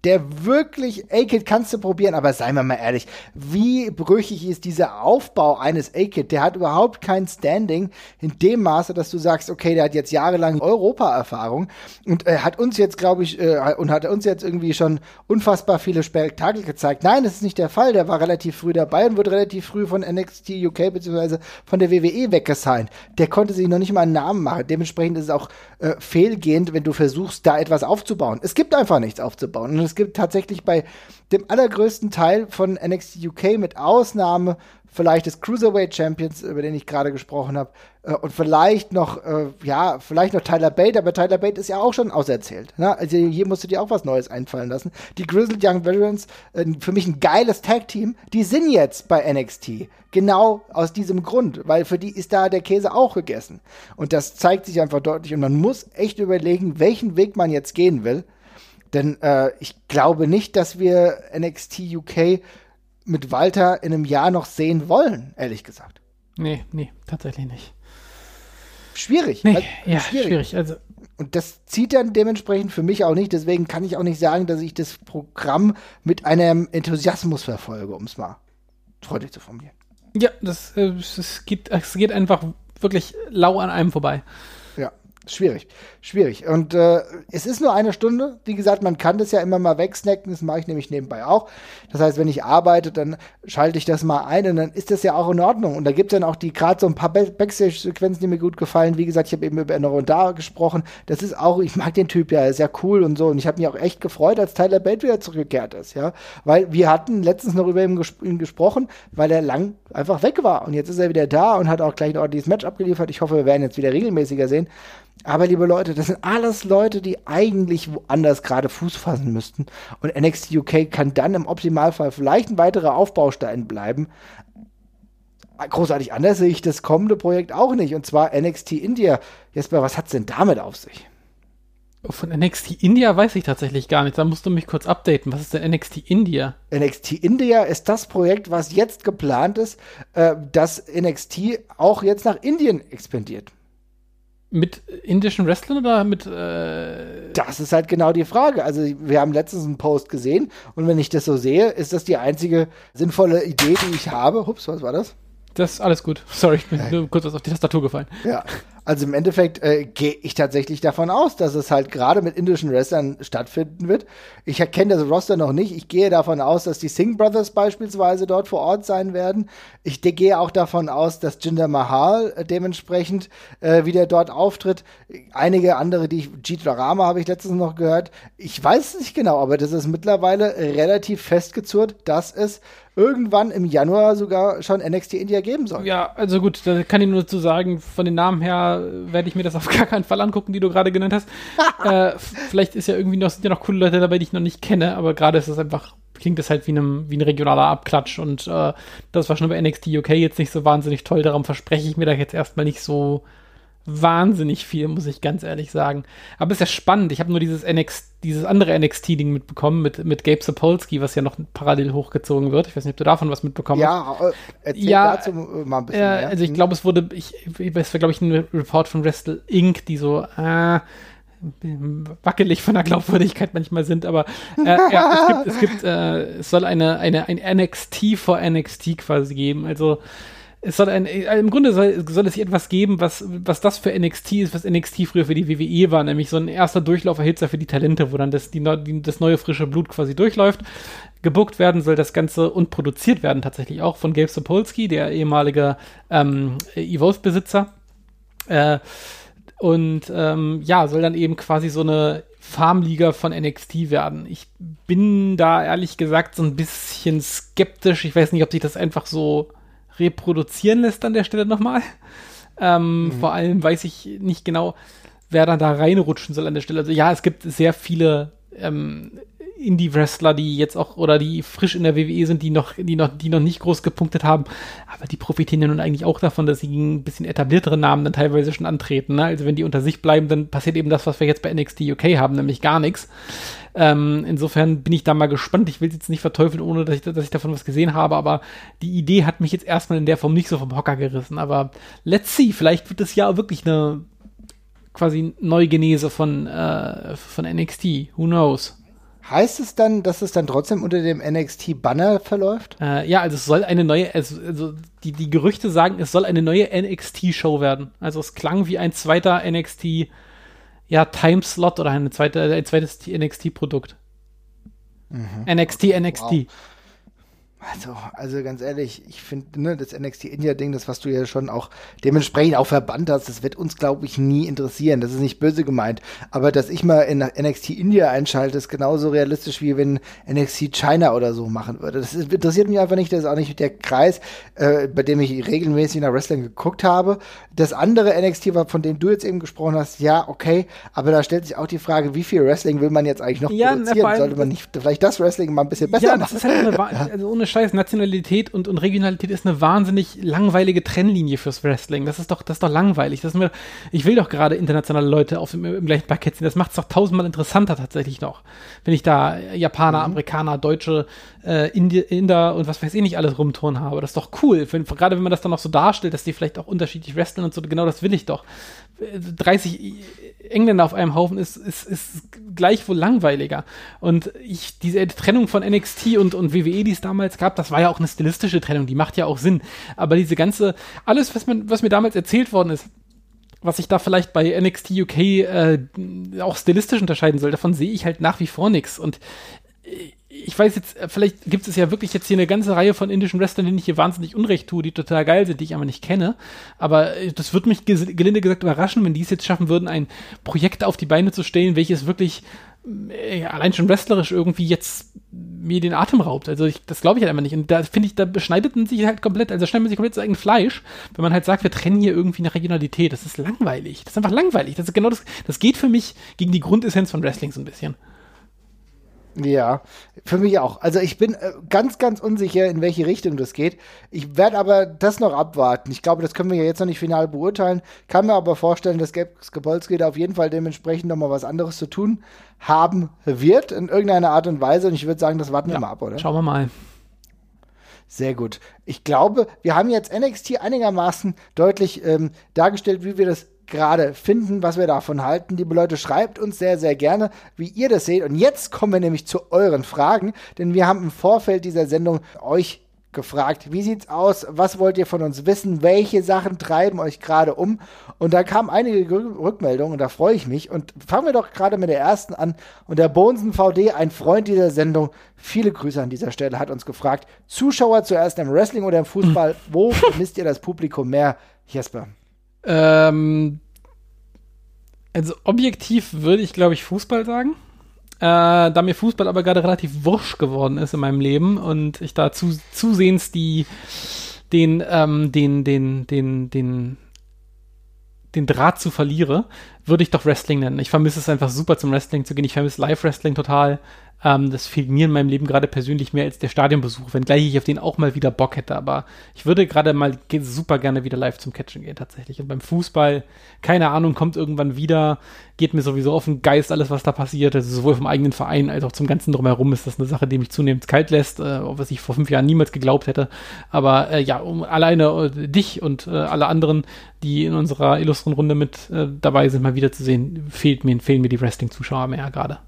der wirklich, A-Kid kannst du probieren, aber seien wir mal ehrlich, wie brüchig ist dieser Aufbau eines A-Kid? Der hat überhaupt kein Standing in dem Maße, dass du sagst, okay, der hat jetzt jahrelang Europa-Erfahrung und äh, hat uns jetzt, glaube ich, äh, und hat uns jetzt irgendwie schon unfassbar viele Spektakel gezeigt. Nein, das ist nicht der Fall. Der war relativ früh dabei und wurde relativ früh von NXT UK bzw. von der WWE weggesigned. Der konnte sich noch nicht mal einen Namen machen. Dementsprechend ist es auch äh, fehlgehend, wenn du versuchst, da etwas aufzubauen. Es gibt einfach nichts aufzubauen. Und es gibt tatsächlich bei dem allergrößten Teil von NXT UK mit Ausnahme vielleicht des Cruiserweight Champions, über den ich gerade gesprochen habe, äh, und vielleicht noch, äh, ja, vielleicht noch Tyler Bate, aber Tyler Bate ist ja auch schon auserzählt. Ne? Also hier musst du dir auch was Neues einfallen lassen. Die Grizzled Young Veterans, äh, für mich ein geiles Tag-Team, die sind jetzt bei NXT. Genau aus diesem Grund, weil für die ist da der Käse auch gegessen. Und das zeigt sich einfach deutlich und man muss echt überlegen, welchen Weg man jetzt gehen will. Denn äh, ich glaube nicht, dass wir NXT UK mit Walter in einem Jahr noch sehen wollen, ehrlich gesagt. Nee, nee, tatsächlich nicht. Schwierig. Nee, also, ja, schwierig. schwierig. Also. Und das zieht dann dementsprechend für mich auch nicht. Deswegen kann ich auch nicht sagen, dass ich das Programm mit einem Enthusiasmus verfolge, um es mal freundlich zu formulieren. Ja, das, das, geht, es geht einfach wirklich lau an einem vorbei. Schwierig, schwierig. Und äh, es ist nur eine Stunde. Wie gesagt, man kann das ja immer mal wegsnacken. Das mache ich nämlich nebenbei auch. Das heißt, wenn ich arbeite, dann schalte ich das mal ein und dann ist das ja auch in Ordnung. Und da gibt es dann auch die gerade so ein paar Backstage-Sequenzen, die mir gut gefallen. Wie gesagt, ich habe eben über Enno und da gesprochen. Das ist auch, ich mag den Typ ja, er ist ja cool und so. Und ich habe mich auch echt gefreut, als Tyler Bate wieder zurückgekehrt ist, ja. Weil wir hatten letztens noch über ihn, ges ihn gesprochen, weil er lang einfach weg war. Und jetzt ist er wieder da und hat auch gleich ein ordentliches Match abgeliefert. Ich hoffe, wir werden jetzt wieder regelmäßiger sehen. Aber liebe Leute, das sind alles Leute, die eigentlich woanders gerade Fuß fassen müssten. Und NXT UK kann dann im Optimalfall vielleicht ein weiterer Aufbaustein bleiben. großartig anders sehe ich das kommende Projekt auch nicht. Und zwar NXT India. Jesper, was hat's denn damit auf sich? Von NXT India weiß ich tatsächlich gar nicht. Da musst du mich kurz updaten. Was ist denn NXT India? NXT India ist das Projekt, was jetzt geplant ist, äh, dass NXT auch jetzt nach Indien expandiert. Mit indischen Wrestlern oder mit. Äh das ist halt genau die Frage. Also, wir haben letztens einen Post gesehen und wenn ich das so sehe, ist das die einzige sinnvolle Idee, die ich habe. Hups, was war das? Das ist alles gut. Sorry, ich bin nur kurz was auf die Tastatur gefallen. Ja. Also im Endeffekt äh, gehe ich tatsächlich davon aus, dass es halt gerade mit indischen Wrestlern stattfinden wird. Ich kenne das Roster noch nicht. Ich gehe davon aus, dass die Singh Brothers beispielsweise dort vor Ort sein werden. Ich gehe auch davon aus, dass Jinder Mahal äh, dementsprechend äh, wieder dort auftritt. Einige andere, die ich, Jitra Rama habe ich letztens noch gehört. Ich weiß es nicht genau, aber das ist mittlerweile relativ festgezurrt, dass es irgendwann im Januar sogar schon NXT India geben soll. Ja, also gut, da kann ich nur zu sagen, von den Namen her werde ich mir das auf gar keinen Fall angucken, die du gerade genannt hast. *laughs* äh, vielleicht ist ja irgendwie noch, sind ja noch coole Leute dabei, die ich noch nicht kenne, aber gerade ist es einfach, klingt das halt wie, einem, wie ein regionaler Abklatsch und äh, das war schon bei NXT UK jetzt nicht so wahnsinnig toll, darum verspreche ich mir da jetzt erstmal nicht so wahnsinnig viel, muss ich ganz ehrlich sagen. Aber es ist ja spannend. Ich habe nur dieses NXT, dieses andere NXT-Ding mitbekommen mit, mit Gabe Sapolsky, was ja noch parallel hochgezogen wird. Ich weiß nicht, ob du davon was mitbekommen ja, hast. Äh, erzähl ja, dazu mal ein bisschen. Äh, mehr. Also ich glaube, es wurde, ich, es war, glaube ich, ein Report von Wrestle Inc., die so, äh, wackelig von der Glaubwürdigkeit manchmal sind, aber äh, ja, es gibt, es gibt, äh, es soll eine, eine, ein NXT vor NXT quasi geben. Also es soll ein, äh, im Grunde soll, soll, es hier etwas geben, was, was das für NXT ist, was NXT früher für die WWE war, nämlich so ein erster Durchlauferhitzer für die Talente, wo dann das, die, die, das neue frische Blut quasi durchläuft. Gebuckt werden soll das Ganze und produziert werden tatsächlich auch von Gabe Sapolsky, der ehemalige ähm, Evolve-Besitzer. Äh, und ähm, ja, soll dann eben quasi so eine Farmliga von NXT werden. Ich bin da ehrlich gesagt so ein bisschen skeptisch. Ich weiß nicht, ob sich das einfach so reproduzieren lässt an der Stelle nochmal. Ähm, mhm. Vor allem weiß ich nicht genau, wer dann da reinrutschen soll an der Stelle. Also ja, es gibt sehr viele ähm, Indie-Wrestler, die jetzt auch oder die frisch in der WWE sind, die noch, die noch, die noch nicht groß gepunktet haben, aber die profitieren ja nun eigentlich auch davon, dass sie ein bisschen etabliertere Namen dann teilweise schon antreten. Ne? Also wenn die unter sich bleiben, dann passiert eben das, was wir jetzt bei NXT UK haben, nämlich gar nichts. Ähm, insofern bin ich da mal gespannt. Ich will es jetzt nicht verteufeln, ohne dass ich, dass ich davon was gesehen habe, aber die Idee hat mich jetzt erstmal in der Form nicht so vom Hocker gerissen. Aber let's see, vielleicht wird es ja wirklich eine quasi Neugenese von, äh, von NXT. Who knows? Heißt es dann, dass es dann trotzdem unter dem NXT-Banner verläuft? Äh, ja, also es soll eine neue, also, also die, die Gerüchte sagen, es soll eine neue NXT-Show werden. Also es klang wie ein zweiter NXT, ja, Timeslot oder eine zweite, ein zweites NXT-Produkt. Mhm. NXT, NXT. Wow. Also, also ganz ehrlich, ich finde, ne, das NXT India-Ding, das, was du ja schon auch dementsprechend auch verbannt hast, das wird uns, glaube ich, nie interessieren. Das ist nicht böse gemeint. Aber dass ich mal in NXT India einschalte, ist genauso realistisch, wie wenn NXT China oder so machen würde. Das ist, interessiert mich einfach nicht. Das ist auch nicht der Kreis, äh, bei dem ich regelmäßig nach Wrestling geguckt habe. Das andere NXT, von dem du jetzt eben gesprochen hast, ja, okay. Aber da stellt sich auch die Frage, wie viel Wrestling will man jetzt eigentlich noch ja, produzieren? Sollte man nicht vielleicht das Wrestling mal ein bisschen besser ja, machen? Das ist halt eine, *laughs* also ohne Scheiß, Nationalität und, und Regionalität ist eine wahnsinnig langweilige Trennlinie fürs Wrestling. Das ist doch, das ist doch langweilig. Das mir, ich will doch gerade internationale Leute auf dem, im gleichen Parkett sehen. Das macht es doch tausendmal interessanter tatsächlich noch. Wenn ich da Japaner, mhm. Amerikaner, Deutsche, äh, Indi Inder und was weiß ich nicht alles rumtouren habe. Das ist doch cool. Wenn, gerade wenn man das dann noch so darstellt, dass die vielleicht auch unterschiedlich wresteln und so, genau das will ich doch. 30 Engländer auf einem Haufen ist, ist, ist gleichwohl langweiliger. Und ich, diese Trennung von NXT und, und WWE, die es damals gab, das war ja auch eine stilistische Trennung, die macht ja auch Sinn. Aber diese ganze, alles, was, man, was mir damals erzählt worden ist, was sich da vielleicht bei NXT UK äh, auch stilistisch unterscheiden soll, davon sehe ich halt nach wie vor nichts. Und ich weiß jetzt, äh, vielleicht gibt es ja wirklich jetzt hier eine ganze Reihe von indischen Wrestlern, denen ich hier wahnsinnig Unrecht tue, die total geil sind, die ich aber nicht kenne. Aber äh, das würde mich gelinde gesagt überraschen, wenn die es jetzt schaffen würden, ein Projekt auf die Beine zu stellen, welches wirklich äh, allein schon wrestlerisch irgendwie jetzt mir den Atem raubt. Also ich, das glaube ich halt einfach nicht. Und da finde ich, da beschneidet man sich halt komplett, also schneidet man sich komplett sein eigenes Fleisch, wenn man halt sagt, wir trennen hier irgendwie eine Regionalität. Das ist langweilig. Das ist einfach langweilig. Das ist genau das, das geht für mich gegen die Grundessenz von Wrestling so ein bisschen. Ja, für mich auch. Also ich bin äh, ganz, ganz unsicher, in welche Richtung das geht. Ich werde aber das noch abwarten. Ich glaube, das können wir ja jetzt noch nicht final beurteilen. Kann mir aber vorstellen, dass Skapolski da auf jeden Fall dementsprechend noch mal was anderes zu tun haben wird in irgendeiner Art und Weise. Und ich würde sagen, das warten ja, wir mal ab, oder? Schauen wir mal. Sehr gut. Ich glaube, wir haben jetzt NXT einigermaßen deutlich ähm, dargestellt, wie wir das gerade finden, was wir davon halten. Liebe Leute, schreibt uns sehr, sehr gerne, wie ihr das seht. Und jetzt kommen wir nämlich zu euren Fragen, denn wir haben im Vorfeld dieser Sendung euch gefragt, wie sieht's aus? Was wollt ihr von uns wissen? Welche Sachen treiben euch gerade um? Und da kamen einige Rückmeldungen und da freue ich mich. Und fangen wir doch gerade mit der ersten an. Und der Bonsen VD, ein Freund dieser Sendung, viele Grüße an dieser Stelle, hat uns gefragt, Zuschauer zuerst im Wrestling oder im Fußball, *laughs* wo misst ihr das Publikum mehr? Jesper. Ähm, also objektiv würde ich, glaube ich, Fußball sagen. Äh, da mir Fußball aber gerade relativ wurscht geworden ist in meinem Leben und ich da zu, zusehends die, den, ähm, den, den, den, den, den Draht zu verliere, würde ich doch Wrestling nennen. Ich vermisse es einfach super zum Wrestling zu gehen. Ich vermisse Live-Wrestling total. Ähm, das fehlt mir in meinem Leben gerade persönlich mehr als der Stadionbesuch, wenngleich ich auf den auch mal wieder Bock hätte. Aber ich würde gerade mal super gerne wieder live zum Catchen gehen, tatsächlich. Und beim Fußball, keine Ahnung, kommt irgendwann wieder, geht mir sowieso auf den Geist alles, was da passiert. Also sowohl vom eigenen Verein als auch zum Ganzen drumherum ist das eine Sache, die mich zunehmend kalt lässt, äh, was ich vor fünf Jahren niemals geglaubt hätte. Aber äh, ja, um alleine äh, dich und äh, alle anderen, die in unserer illustren Runde mit äh, dabei sind, mal wieder zu sehen, fehlt mir, fehlen mir die Wrestling-Zuschauer mehr gerade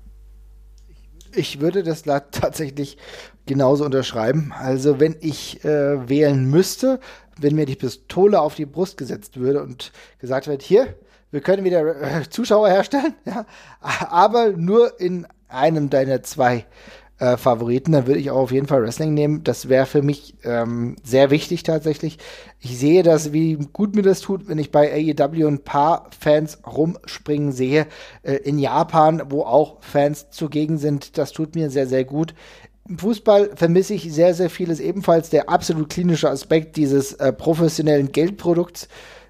ich würde das *laughs* tatsächlich genauso unterschreiben. Also wenn ich äh, wählen müsste, wenn mir die Pistole auf die Brust gesetzt würde und gesagt wird, hier, wir können wieder äh, Zuschauer herstellen, *laughs* ja, aber nur in einem deiner zwei äh, Favoriten, dann würde ich auch auf jeden Fall Wrestling nehmen. Das wäre für mich ähm, sehr wichtig tatsächlich. Ich sehe das, wie gut mir das tut, wenn ich bei AEW ein paar Fans rumspringen sehe. Äh, in Japan, wo auch Fans zugegen sind, das tut mir sehr, sehr gut. Im Fußball vermisse ich sehr, sehr vieles. Ebenfalls der absolut klinische Aspekt dieses äh, professionellen Geldprodukts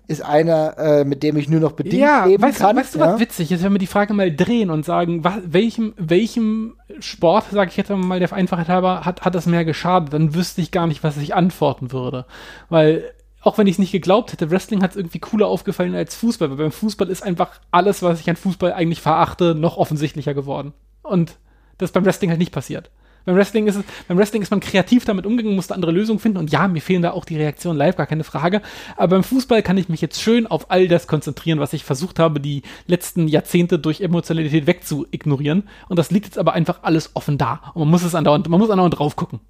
ist einer, äh, mit dem ich nur noch bedingt ja, leben weißt, kann. Weißt du, ja? was witzig ist, wenn wir die Frage mal drehen und sagen, was, welchem, welchem Sport, sage ich jetzt mal der Einfachheit halber, hat, hat das mehr geschadet, dann wüsste ich gar nicht, was ich antworten würde. Weil, auch wenn ich es nicht geglaubt hätte, Wrestling hat es irgendwie cooler aufgefallen als Fußball, weil beim Fußball ist einfach alles, was ich an Fußball eigentlich verachte, noch offensichtlicher geworden. Und das ist beim Wrestling halt nicht passiert. Beim Wrestling ist es, beim Wrestling ist man kreativ damit umgegangen, musste andere Lösungen finden und ja, mir fehlen da auch die Reaktionen live, gar keine Frage. Aber beim Fußball kann ich mich jetzt schön auf all das konzentrieren, was ich versucht habe, die letzten Jahrzehnte durch Emotionalität wegzuignorieren. Und das liegt jetzt aber einfach alles offen da. Und man muss es andauernd, man muss andauernd drauf gucken.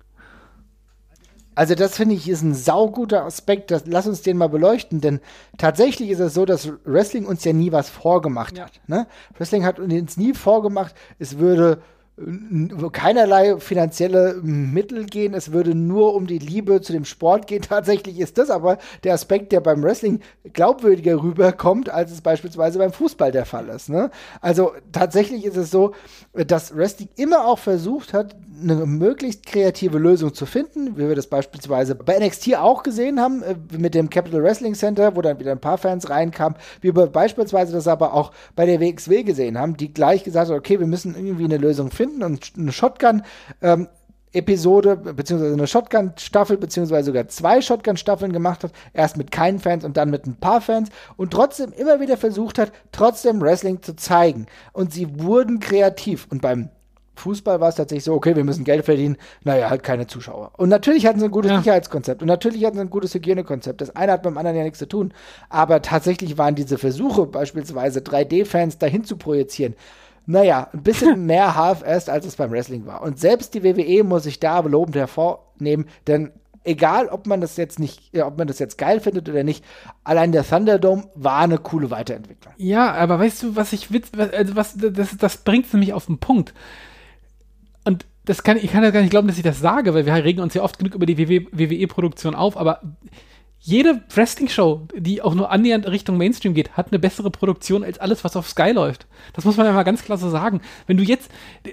Also das finde ich ist ein sauguter Aspekt. Das, lass uns den mal beleuchten, denn tatsächlich ist es so, dass Wrestling uns ja nie was vorgemacht ja. hat. Ne? Wrestling hat uns nie vorgemacht, es würde keinerlei finanzielle Mittel gehen. Es würde nur um die Liebe zu dem Sport gehen. *laughs* Tatsächlich ist das aber der Aspekt, der beim Wrestling glaubwürdiger rüberkommt, als es beispielsweise beim Fußball der Fall ist. Ne? Also tatsächlich ist es so, dass Wrestling immer auch versucht hat, eine möglichst kreative Lösung zu finden, wie wir das beispielsweise bei NXT auch gesehen haben, äh, mit dem Capital Wrestling Center, wo dann wieder ein paar Fans reinkamen, wie wir beispielsweise das aber auch bei der WXW gesehen haben, die gleich gesagt hat, okay, wir müssen irgendwie eine Lösung finden und eine Shotgun ähm, Episode, beziehungsweise eine Shotgun-Staffel, beziehungsweise sogar zwei Shotgun-Staffeln gemacht hat. Erst mit keinen Fans und dann mit ein paar Fans. Und trotzdem immer wieder versucht hat, trotzdem Wrestling zu zeigen. Und sie wurden kreativ. Und beim Fußball war es tatsächlich so, okay, wir müssen Geld verdienen, naja, halt keine Zuschauer. Und natürlich hatten sie ein gutes ja. Sicherheitskonzept und natürlich hatten sie ein gutes Hygienekonzept. Das eine hat beim anderen ja nichts zu tun. Aber tatsächlich waren diese Versuche, beispielsweise 3D-Fans dahin zu projizieren, naja, ein bisschen *laughs* mehr Half-Assed, als es beim Wrestling war. Und selbst die WWE muss sich da lobend hervornehmen, denn egal, ob man das jetzt nicht, ob man das jetzt geil findet oder nicht, allein der Thunderdome war eine coole Weiterentwicklung. Ja, aber weißt du, was ich witz, also was, das, das bringt es nämlich auf den Punkt und das kann, ich kann ja gar nicht glauben, dass ich das sage, weil wir regen uns ja oft genug über die WWE-Produktion auf, aber jede Wrestling-Show, die auch nur annähernd Richtung Mainstream geht, hat eine bessere Produktion als alles, was auf Sky läuft. Das muss man ja mal ganz klar so sagen. Wenn du jetzt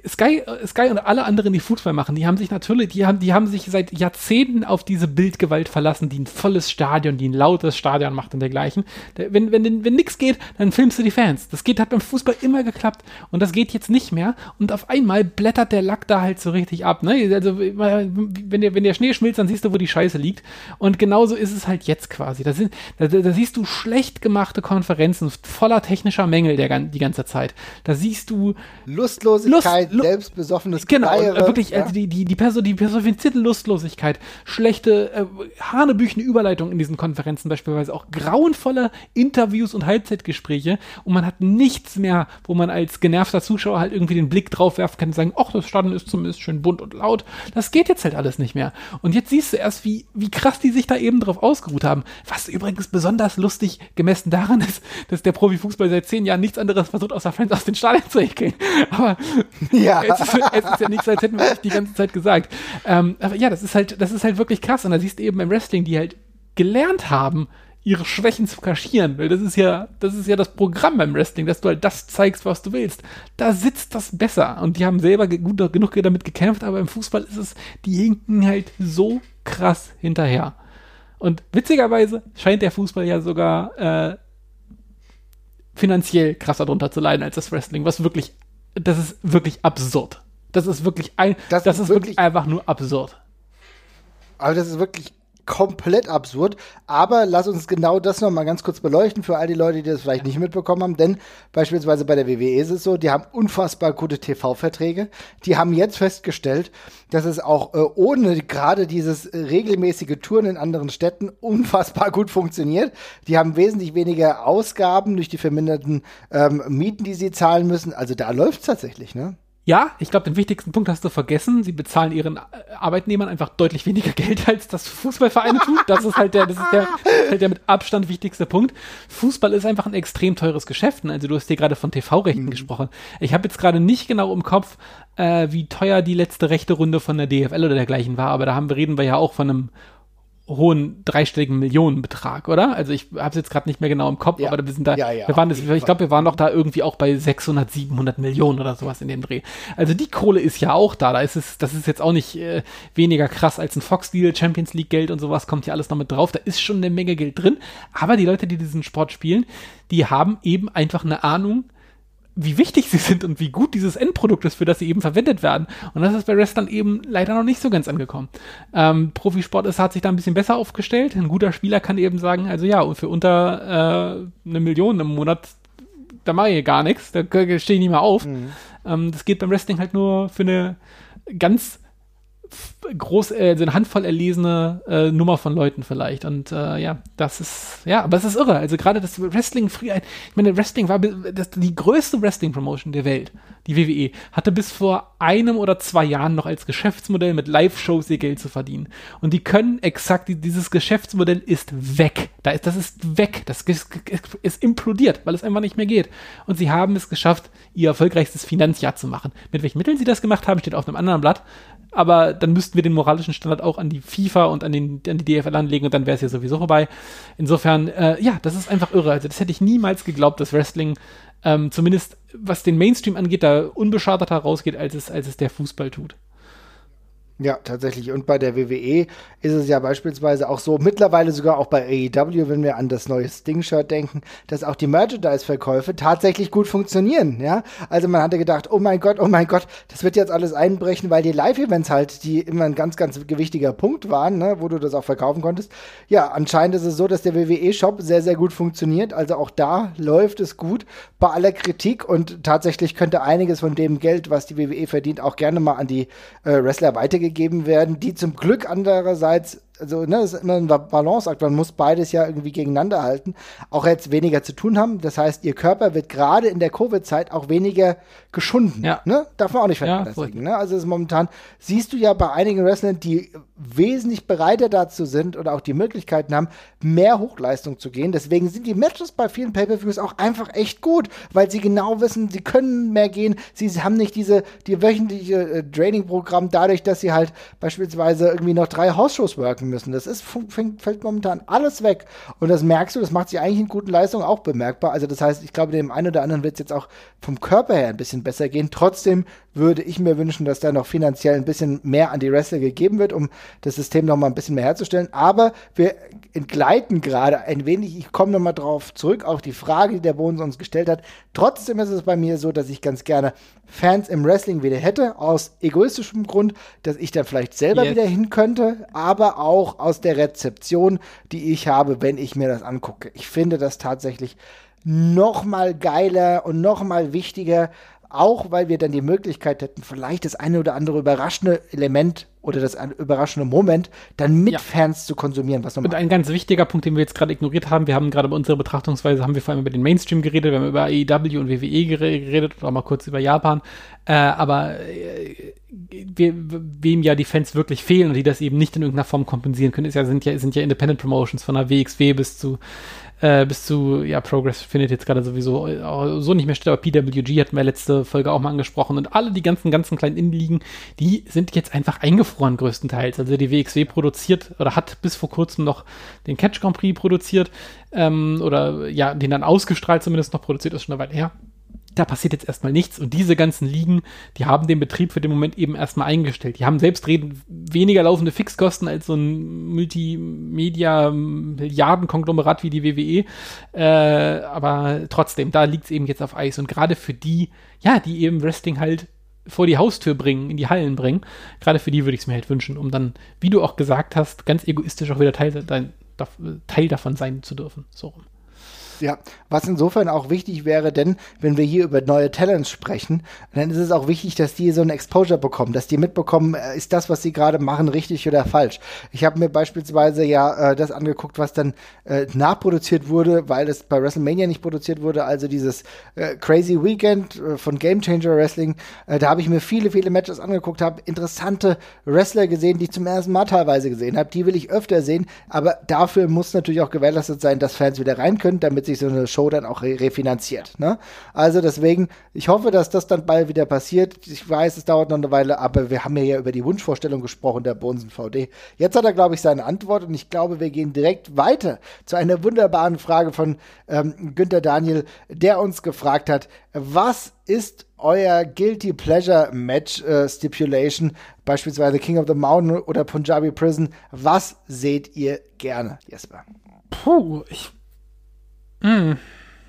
Sky, äh, Sky und alle anderen, die Fußball machen, die haben sich natürlich, die haben, die haben sich seit Jahrzehnten auf diese Bildgewalt verlassen, die ein volles Stadion, die ein lautes Stadion macht und dergleichen. Wenn, wenn, wenn nichts geht, dann filmst du die Fans. Das geht, hat beim Fußball immer geklappt und das geht jetzt nicht mehr. Und auf einmal blättert der Lack da halt so richtig ab. Ne? Also, wenn der, wenn der Schnee schmilzt, dann siehst du, wo die Scheiße liegt. Und genauso ist es halt jetzt quasi. Da, sind, da, da siehst du schlecht gemachte Konferenzen voller technischer Mängel der, die ganze Zeit. Da siehst du Lustlosigkeit, Lust, selbstbesoffenes Genau, Geiere, wirklich, ja? also die, die, die, Person, die personifizierte Lustlosigkeit, schlechte, äh, hanebüchene Überleitung in diesen Konferenzen beispielsweise, auch grauenvolle Interviews und Halbzeitgespräche und man hat nichts mehr, wo man als genervter Zuschauer halt irgendwie den Blick drauf werfen kann und sagen, ach, das Stadion ist zumindest schön bunt und laut. Das geht jetzt halt alles nicht mehr. Und jetzt siehst du erst, wie, wie krass die sich da eben drauf ausgeruht haben. Was übrigens besonders lustig gemessen daran ist, dass der Profifußball seit zehn Jahren nichts anderes versucht, außer Fans aus den Stadien zu ekeln. Aber ja. *laughs* es, ist, es ist ja nichts, als hätten wir euch die ganze Zeit gesagt. Ähm, aber ja, das ist halt, das ist halt wirklich krass. Und da siehst du eben beim Wrestling, die halt gelernt haben, ihre Schwächen zu kaschieren, weil das ist ja, das ist ja das Programm beim Wrestling, dass du halt das zeigst, was du willst. Da sitzt das besser und die haben selber gut, genug damit gekämpft, aber im Fußball ist es, die hinken halt so krass hinterher. Und witzigerweise scheint der Fußball ja sogar äh, finanziell krasser drunter zu leiden als das Wrestling, was wirklich, das ist wirklich absurd. Das ist wirklich ein, das, das ist wirklich, wirklich einfach nur absurd. Aber das ist wirklich komplett absurd. Aber lass uns genau das noch mal ganz kurz beleuchten für all die Leute, die das vielleicht nicht mitbekommen haben. Denn beispielsweise bei der WWE ist es so, die haben unfassbar gute TV-Verträge. Die haben jetzt festgestellt, dass es auch äh, ohne gerade dieses regelmäßige Touren in anderen Städten *laughs* unfassbar gut funktioniert. Die haben wesentlich weniger Ausgaben durch die verminderten ähm, Mieten, die sie zahlen müssen. Also da läuft es tatsächlich, ne? Ja, ich glaube, den wichtigsten Punkt hast du vergessen. Sie bezahlen ihren äh, Arbeitnehmern einfach deutlich weniger *laughs* Geld, als das Fußballvereine tun. Das ist halt der, das ist der, halt der mit Abstand wichtigste Punkt. Fußball ist einfach ein extrem teures Geschäft. Also du hast dir gerade von TV-Rechten mhm. gesprochen. Ich habe jetzt gerade nicht genau im Kopf, äh, wie teuer die letzte rechte Runde von der DFL oder dergleichen war, aber da haben, reden wir ja auch von einem hohen dreistelligen Millionenbetrag, oder? Also ich habe es jetzt gerade nicht mehr genau im Kopf, ja. aber wir sind da, ja, ja, wir waren das, ich glaube, wir waren noch da irgendwie auch bei 600, 700 Millionen oder sowas in dem Dreh. Also die Kohle ist ja auch da, da ist es, das ist jetzt auch nicht äh, weniger krass als ein Fox-Deal, Champions League Geld und sowas kommt hier alles noch mit drauf, da ist schon eine Menge Geld drin, aber die Leute, die diesen Sport spielen, die haben eben einfach eine Ahnung, wie wichtig sie sind und wie gut dieses Endprodukt ist, für das sie eben verwendet werden. Und das ist bei Wrestlern eben leider noch nicht so ganz angekommen. Ähm, Profisport ist, hat sich da ein bisschen besser aufgestellt. Ein guter Spieler kann eben sagen, also ja, und für unter äh, eine Million im Monat, da mache ich gar nichts, da stehe ich nicht mehr auf. Mhm. Ähm, das geht beim Wrestling halt nur für eine ganz groß, äh, so eine Handvoll erlesene äh, Nummer von Leuten vielleicht. Und äh, ja, das ist, ja, aber es ist irre. Also gerade das Wrestling früher, ich meine, Wrestling war das, die größte Wrestling-Promotion der Welt, die WWE, hatte bis vor einem oder zwei Jahren noch als Geschäftsmodell mit Live-Shows ihr Geld zu verdienen. Und die können exakt, dieses Geschäftsmodell ist weg. Da ist, das ist weg. Das ist, ist implodiert, weil es einfach nicht mehr geht. Und sie haben es geschafft, ihr erfolgreichstes Finanzjahr zu machen. Mit welchen Mitteln sie das gemacht haben, steht auf einem anderen Blatt aber dann müssten wir den moralischen Standard auch an die FIFA und an, den, an die DFL anlegen und dann wäre es ja sowieso vorbei. Insofern, äh, ja, das ist einfach irre. Also das hätte ich niemals geglaubt, dass Wrestling ähm, zumindest was den Mainstream angeht, da unbeschadeter rausgeht, als es, als es der Fußball tut. Ja, tatsächlich. Und bei der WWE ist es ja beispielsweise auch so, mittlerweile sogar auch bei AEW, wenn wir an das neue Sting-Shirt denken, dass auch die Merchandise-Verkäufe tatsächlich gut funktionieren, ja. Also man hatte gedacht, oh mein Gott, oh mein Gott, das wird jetzt alles einbrechen, weil die Live-Events halt, die immer ein ganz, ganz gewichtiger Punkt waren, ne, wo du das auch verkaufen konntest. Ja, anscheinend ist es so, dass der WWE-Shop sehr, sehr gut funktioniert. Also auch da läuft es gut bei aller Kritik und tatsächlich könnte einiges von dem Geld, was die WWE verdient, auch gerne mal an die äh, Wrestler weitergehen gegeben werden, die zum Glück andererseits also ne, das ist immer ein Balanceakt, man muss beides ja irgendwie gegeneinander halten, auch jetzt weniger zu tun haben. Das heißt, ihr Körper wird gerade in der Covid-Zeit auch weniger geschunden. Ja. Ne? Darf man auch nicht vernachlässigen. Ja, ne? Also ist momentan siehst du ja bei einigen Wrestlern, die wesentlich bereiter dazu sind oder auch die Möglichkeiten haben, mehr Hochleistung zu gehen. Deswegen sind die Matches bei vielen Pay-per-Views auch einfach echt gut, weil sie genau wissen, sie können mehr gehen. Sie haben nicht diese die wöchentliche äh, Training-Programm dadurch, dass sie halt beispielsweise irgendwie noch drei House-Shows worken einkaufen müssen. Das ist, fängt, fällt momentan alles weg. Und das merkst du, das macht sich eigentlich in guten Leistungen auch bemerkbar. Also das heißt, ich glaube, dem einen oder anderen wird es jetzt auch vom Körper her ein bisschen besser gehen. Trotzdem würde ich mir wünschen, dass da noch finanziell ein bisschen mehr an die Wrestler gegeben wird, um das System noch mal ein bisschen mehr herzustellen. Aber wir entgleiten gerade ein wenig. Ich komme noch mal drauf zurück auf die Frage, die der Bones uns gestellt hat. Trotzdem ist es bei mir so, dass ich ganz gerne Fans im Wrestling wieder hätte, aus egoistischem Grund, dass ich dann vielleicht selber yes. wieder hin könnte, aber auch aus der Rezeption, die ich habe, wenn ich mir das angucke. Ich finde das tatsächlich noch mal geiler und noch mal wichtiger, auch weil wir dann die Möglichkeit hätten, vielleicht das eine oder andere überraschende Element oder das überraschende Moment dann mit ja. Fans zu konsumieren, was. Und ein ganz wichtiger Punkt, den wir jetzt gerade ignoriert haben, wir haben gerade bei unserer Betrachtungsweise, haben wir vor allem über den Mainstream geredet, wir haben über AEW und WWE geredet und auch mal kurz über Japan, äh, aber äh, we, wem ja die Fans wirklich fehlen und die das eben nicht in irgendeiner Form kompensieren können, ist ja, sind ja, sind ja Independent Promotions von der WXW bis zu äh, bis zu, ja, Progress findet jetzt gerade sowieso äh, so nicht mehr statt, aber PWG hatten wir letzte Folge auch mal angesprochen und alle die ganzen, ganzen kleinen Indie-Ligen, die sind jetzt einfach eingefroren größtenteils. Also die WXW produziert oder hat bis vor kurzem noch den Catch Grand Prix produziert ähm, oder ja, den dann ausgestrahlt zumindest noch produziert, ist schon eine Weile her da passiert jetzt erstmal nichts. Und diese ganzen Ligen, die haben den Betrieb für den Moment eben erstmal eingestellt. Die haben selbst reden weniger laufende Fixkosten als so ein Multimedia-Milliarden-Konglomerat wie die WWE. Äh, aber trotzdem, da liegt es eben jetzt auf Eis. Und gerade für die, ja, die eben Wrestling halt vor die Haustür bringen, in die Hallen bringen, gerade für die würde ich es mir halt wünschen, um dann, wie du auch gesagt hast, ganz egoistisch auch wieder Teil, Teil davon sein zu dürfen. So rum. Ja, was insofern auch wichtig wäre, denn wenn wir hier über neue Talents sprechen, dann ist es auch wichtig, dass die so ein Exposure bekommen, dass die mitbekommen, äh, ist das, was sie gerade machen, richtig oder falsch. Ich habe mir beispielsweise ja äh, das angeguckt, was dann äh, nachproduziert wurde, weil es bei WrestleMania nicht produziert wurde, also dieses äh, Crazy Weekend äh, von Game Changer Wrestling. Äh, da habe ich mir viele, viele Matches angeguckt, habe interessante Wrestler gesehen, die ich zum ersten Mal teilweise gesehen habe. Die will ich öfter sehen, aber dafür muss natürlich auch gewährleistet sein, dass Fans wieder rein können, damit damit sich so eine Show dann auch re refinanziert. Ne? Also deswegen, ich hoffe, dass das dann bald wieder passiert. Ich weiß, es dauert noch eine Weile, aber wir haben ja über die Wunschvorstellung gesprochen, der Bonsen VD. Jetzt hat er, glaube ich, seine Antwort und ich glaube, wir gehen direkt weiter zu einer wunderbaren Frage von ähm, Günther Daniel, der uns gefragt hat, was ist euer Guilty Pleasure Match äh, Stipulation, beispielsweise King of the Mountain oder Punjabi Prison? Was seht ihr gerne, Jesper? Puh, ich hm.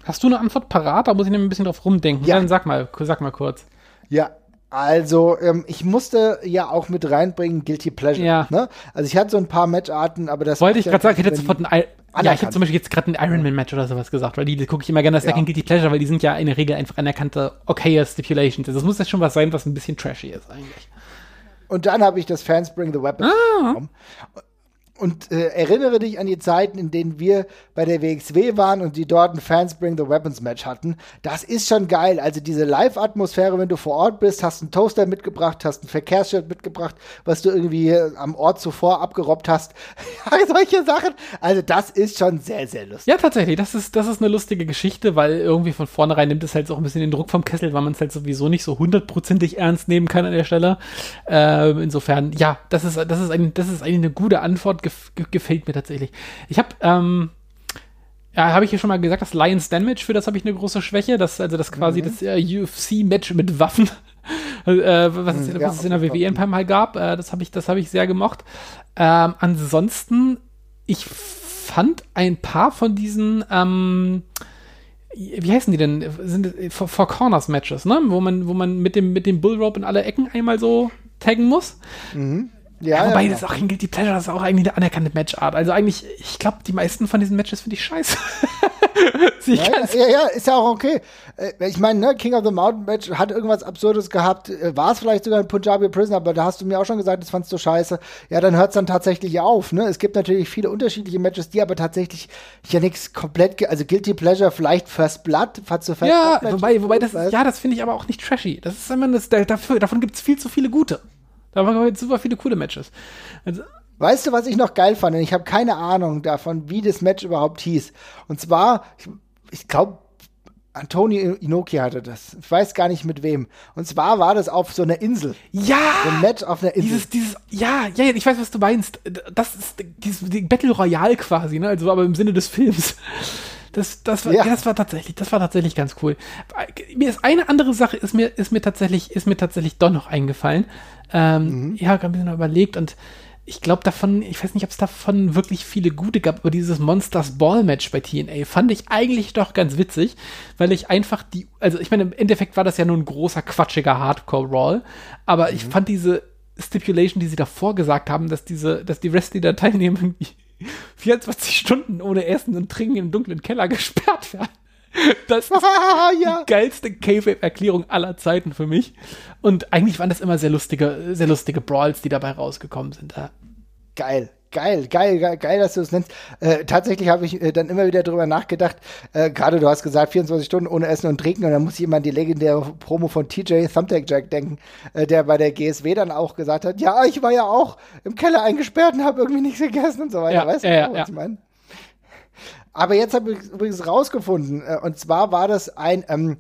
Hast du eine Antwort parat? Da muss ich nämlich ein bisschen drauf rumdenken. Ja. Dann sag mal, sag mal kurz. Ja, also, ähm, ich musste ja auch mit reinbringen Guilty Pleasure. Ja. Ne? Also, ich hatte so ein paar Matcharten, aber das. Wollte ich gerade sagen, ich hätte sofort ein. I ja, ich hätte zum Beispiel jetzt gerade ein Ironman-Match oder sowas gesagt, weil die, die gucke ich immer gerne, das ist ja. kein Guilty Pleasure, weil die sind ja in der Regel einfach anerkannte, okayer Stipulations. Also, das muss ja schon was sein, was ein bisschen trashy ist, eigentlich. Und dann habe ich das Fans Bring the Weapons ah. bekommen und äh, erinnere dich an die Zeiten, in denen wir bei der WXW waren und die dort ein Fans Bring the Weapons Match hatten. Das ist schon geil. Also diese Live-Atmosphäre, wenn du vor Ort bist, hast einen Toaster mitgebracht, hast ein Verkehrsschild mitgebracht, was du irgendwie am Ort zuvor abgerobbt hast. *laughs* Solche Sachen. Also das ist schon sehr, sehr lustig. Ja, tatsächlich. Das ist, das ist eine lustige Geschichte, weil irgendwie von vornherein nimmt es halt auch ein bisschen den Druck vom Kessel, weil man es halt sowieso nicht so hundertprozentig ernst nehmen kann an der Stelle. Äh, insofern, ja, das ist, das ist, ein, das ist eigentlich eine gute Antwort gef gefällt mir tatsächlich. Ich habe, ähm, ja, habe ich ja schon mal gesagt, das Lions Match, für das habe ich eine große Schwäche. Das, also das quasi mhm. das äh, UFC-Match mit Waffen, *laughs* äh, was, es, ja, was es in der WWE ein paar Mal gab. Äh, das habe ich, das habe ich sehr gemocht. Ähm, ansonsten, ich fand ein paar von diesen, ähm, wie heißen die denn? Sind for, for Corners Matches, ne? Wo man, wo man mit dem, mit dem Bullrope in alle Ecken einmal so taggen muss. Mhm. Ja, ja, wobei ja, das auch ein Guilty Pleasure, das ist auch eigentlich eine anerkannte Matchart. Also eigentlich, ich glaube, die meisten von diesen Matches finde ich scheiße. *laughs* ja, ja, ja, ist ja auch okay. Äh, ich meine, ne, King of the Mountain Match hat irgendwas Absurdes gehabt. Äh, war es vielleicht sogar ein Punjabi Prison, aber da hast du mir auch schon gesagt, das fandst du scheiße. Ja, dann hört es dann tatsächlich auf. Ne? Es gibt natürlich viele unterschiedliche Matches, die aber tatsächlich ja nichts komplett, also Guilty Pleasure, vielleicht First Blood, First Ja, wobei, wobei das, ja, das finde ich aber auch nicht trashy. Das ist immer, das, dafür, davon gibt es viel zu viele gute. Da waren super viele coole Matches. Also, weißt du, was ich noch geil fand? Und ich habe keine Ahnung davon, wie das Match überhaupt hieß. Und zwar, ich, ich glaube, Antonio Inoki hatte das. Ich weiß gar nicht mit wem. Und zwar war das auf so einer Insel. Ja! So ein Match auf einer Insel. Dieses, dieses, ja, ja, ich weiß, was du meinst. Das ist dieses die Battle Royale quasi, ne? Also aber im Sinne des Films. Das, das, war, ja. das war tatsächlich, das war tatsächlich ganz cool. Mir ist eine andere Sache, ist mir, ist mir tatsächlich, ist mir tatsächlich doch noch eingefallen. Ähm, mhm. Ja, habe ein bisschen überlegt und ich glaube davon, ich weiß nicht, ob es davon wirklich viele gute gab, aber dieses Monsters Ball Match bei TNA fand ich eigentlich doch ganz witzig, weil ich einfach die, also ich meine, im Endeffekt war das ja nur ein großer, quatschiger Hardcore-Roll, aber mhm. ich fand diese Stipulation, die sie davor gesagt haben, dass diese, dass die Wrestler da teilnehmen, *laughs* 24 Stunden ohne Essen und Trinken im dunklen Keller *laughs* gesperrt werden. *laughs* Das ist *laughs* ja. die geilste K-Erklärung aller Zeiten für mich. Und eigentlich waren das immer sehr lustige, sehr lustige Brawls, die dabei rausgekommen sind. Geil. Geil, geil, geil, geil, dass du es nennst. Äh, tatsächlich habe ich äh, dann immer wieder darüber nachgedacht. Äh, Gerade du hast gesagt, 24 Stunden ohne Essen und Trinken. Und dann muss ich immer an die legendäre Promo von TJ Thumbtack Jack denken, äh, der bei der GSW dann auch gesagt hat: Ja, ich war ja auch im Keller eingesperrt und habe irgendwie nichts gegessen und so weiter. Ja, weißt du, ja, was ja. ich meine? Aber jetzt habe ich übrigens rausgefunden, äh, und zwar war das ein ähm,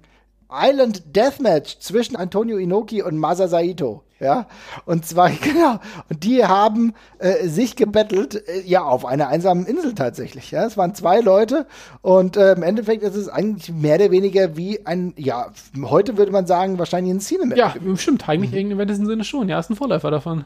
Island Deathmatch zwischen Antonio Inoki und Masa Saito. Ja, und zwar, *laughs* genau, und die haben äh, sich gebettelt, äh, ja, auf einer einsamen Insel tatsächlich. Ja, es waren zwei Leute und äh, im Endeffekt ist es eigentlich mehr oder weniger wie ein, ja, heute würde man sagen, wahrscheinlich ein Cinematic. Ja, stimmt, eigentlich mhm. in diesem Sinne schon. Ja, ist ein Vorläufer davon.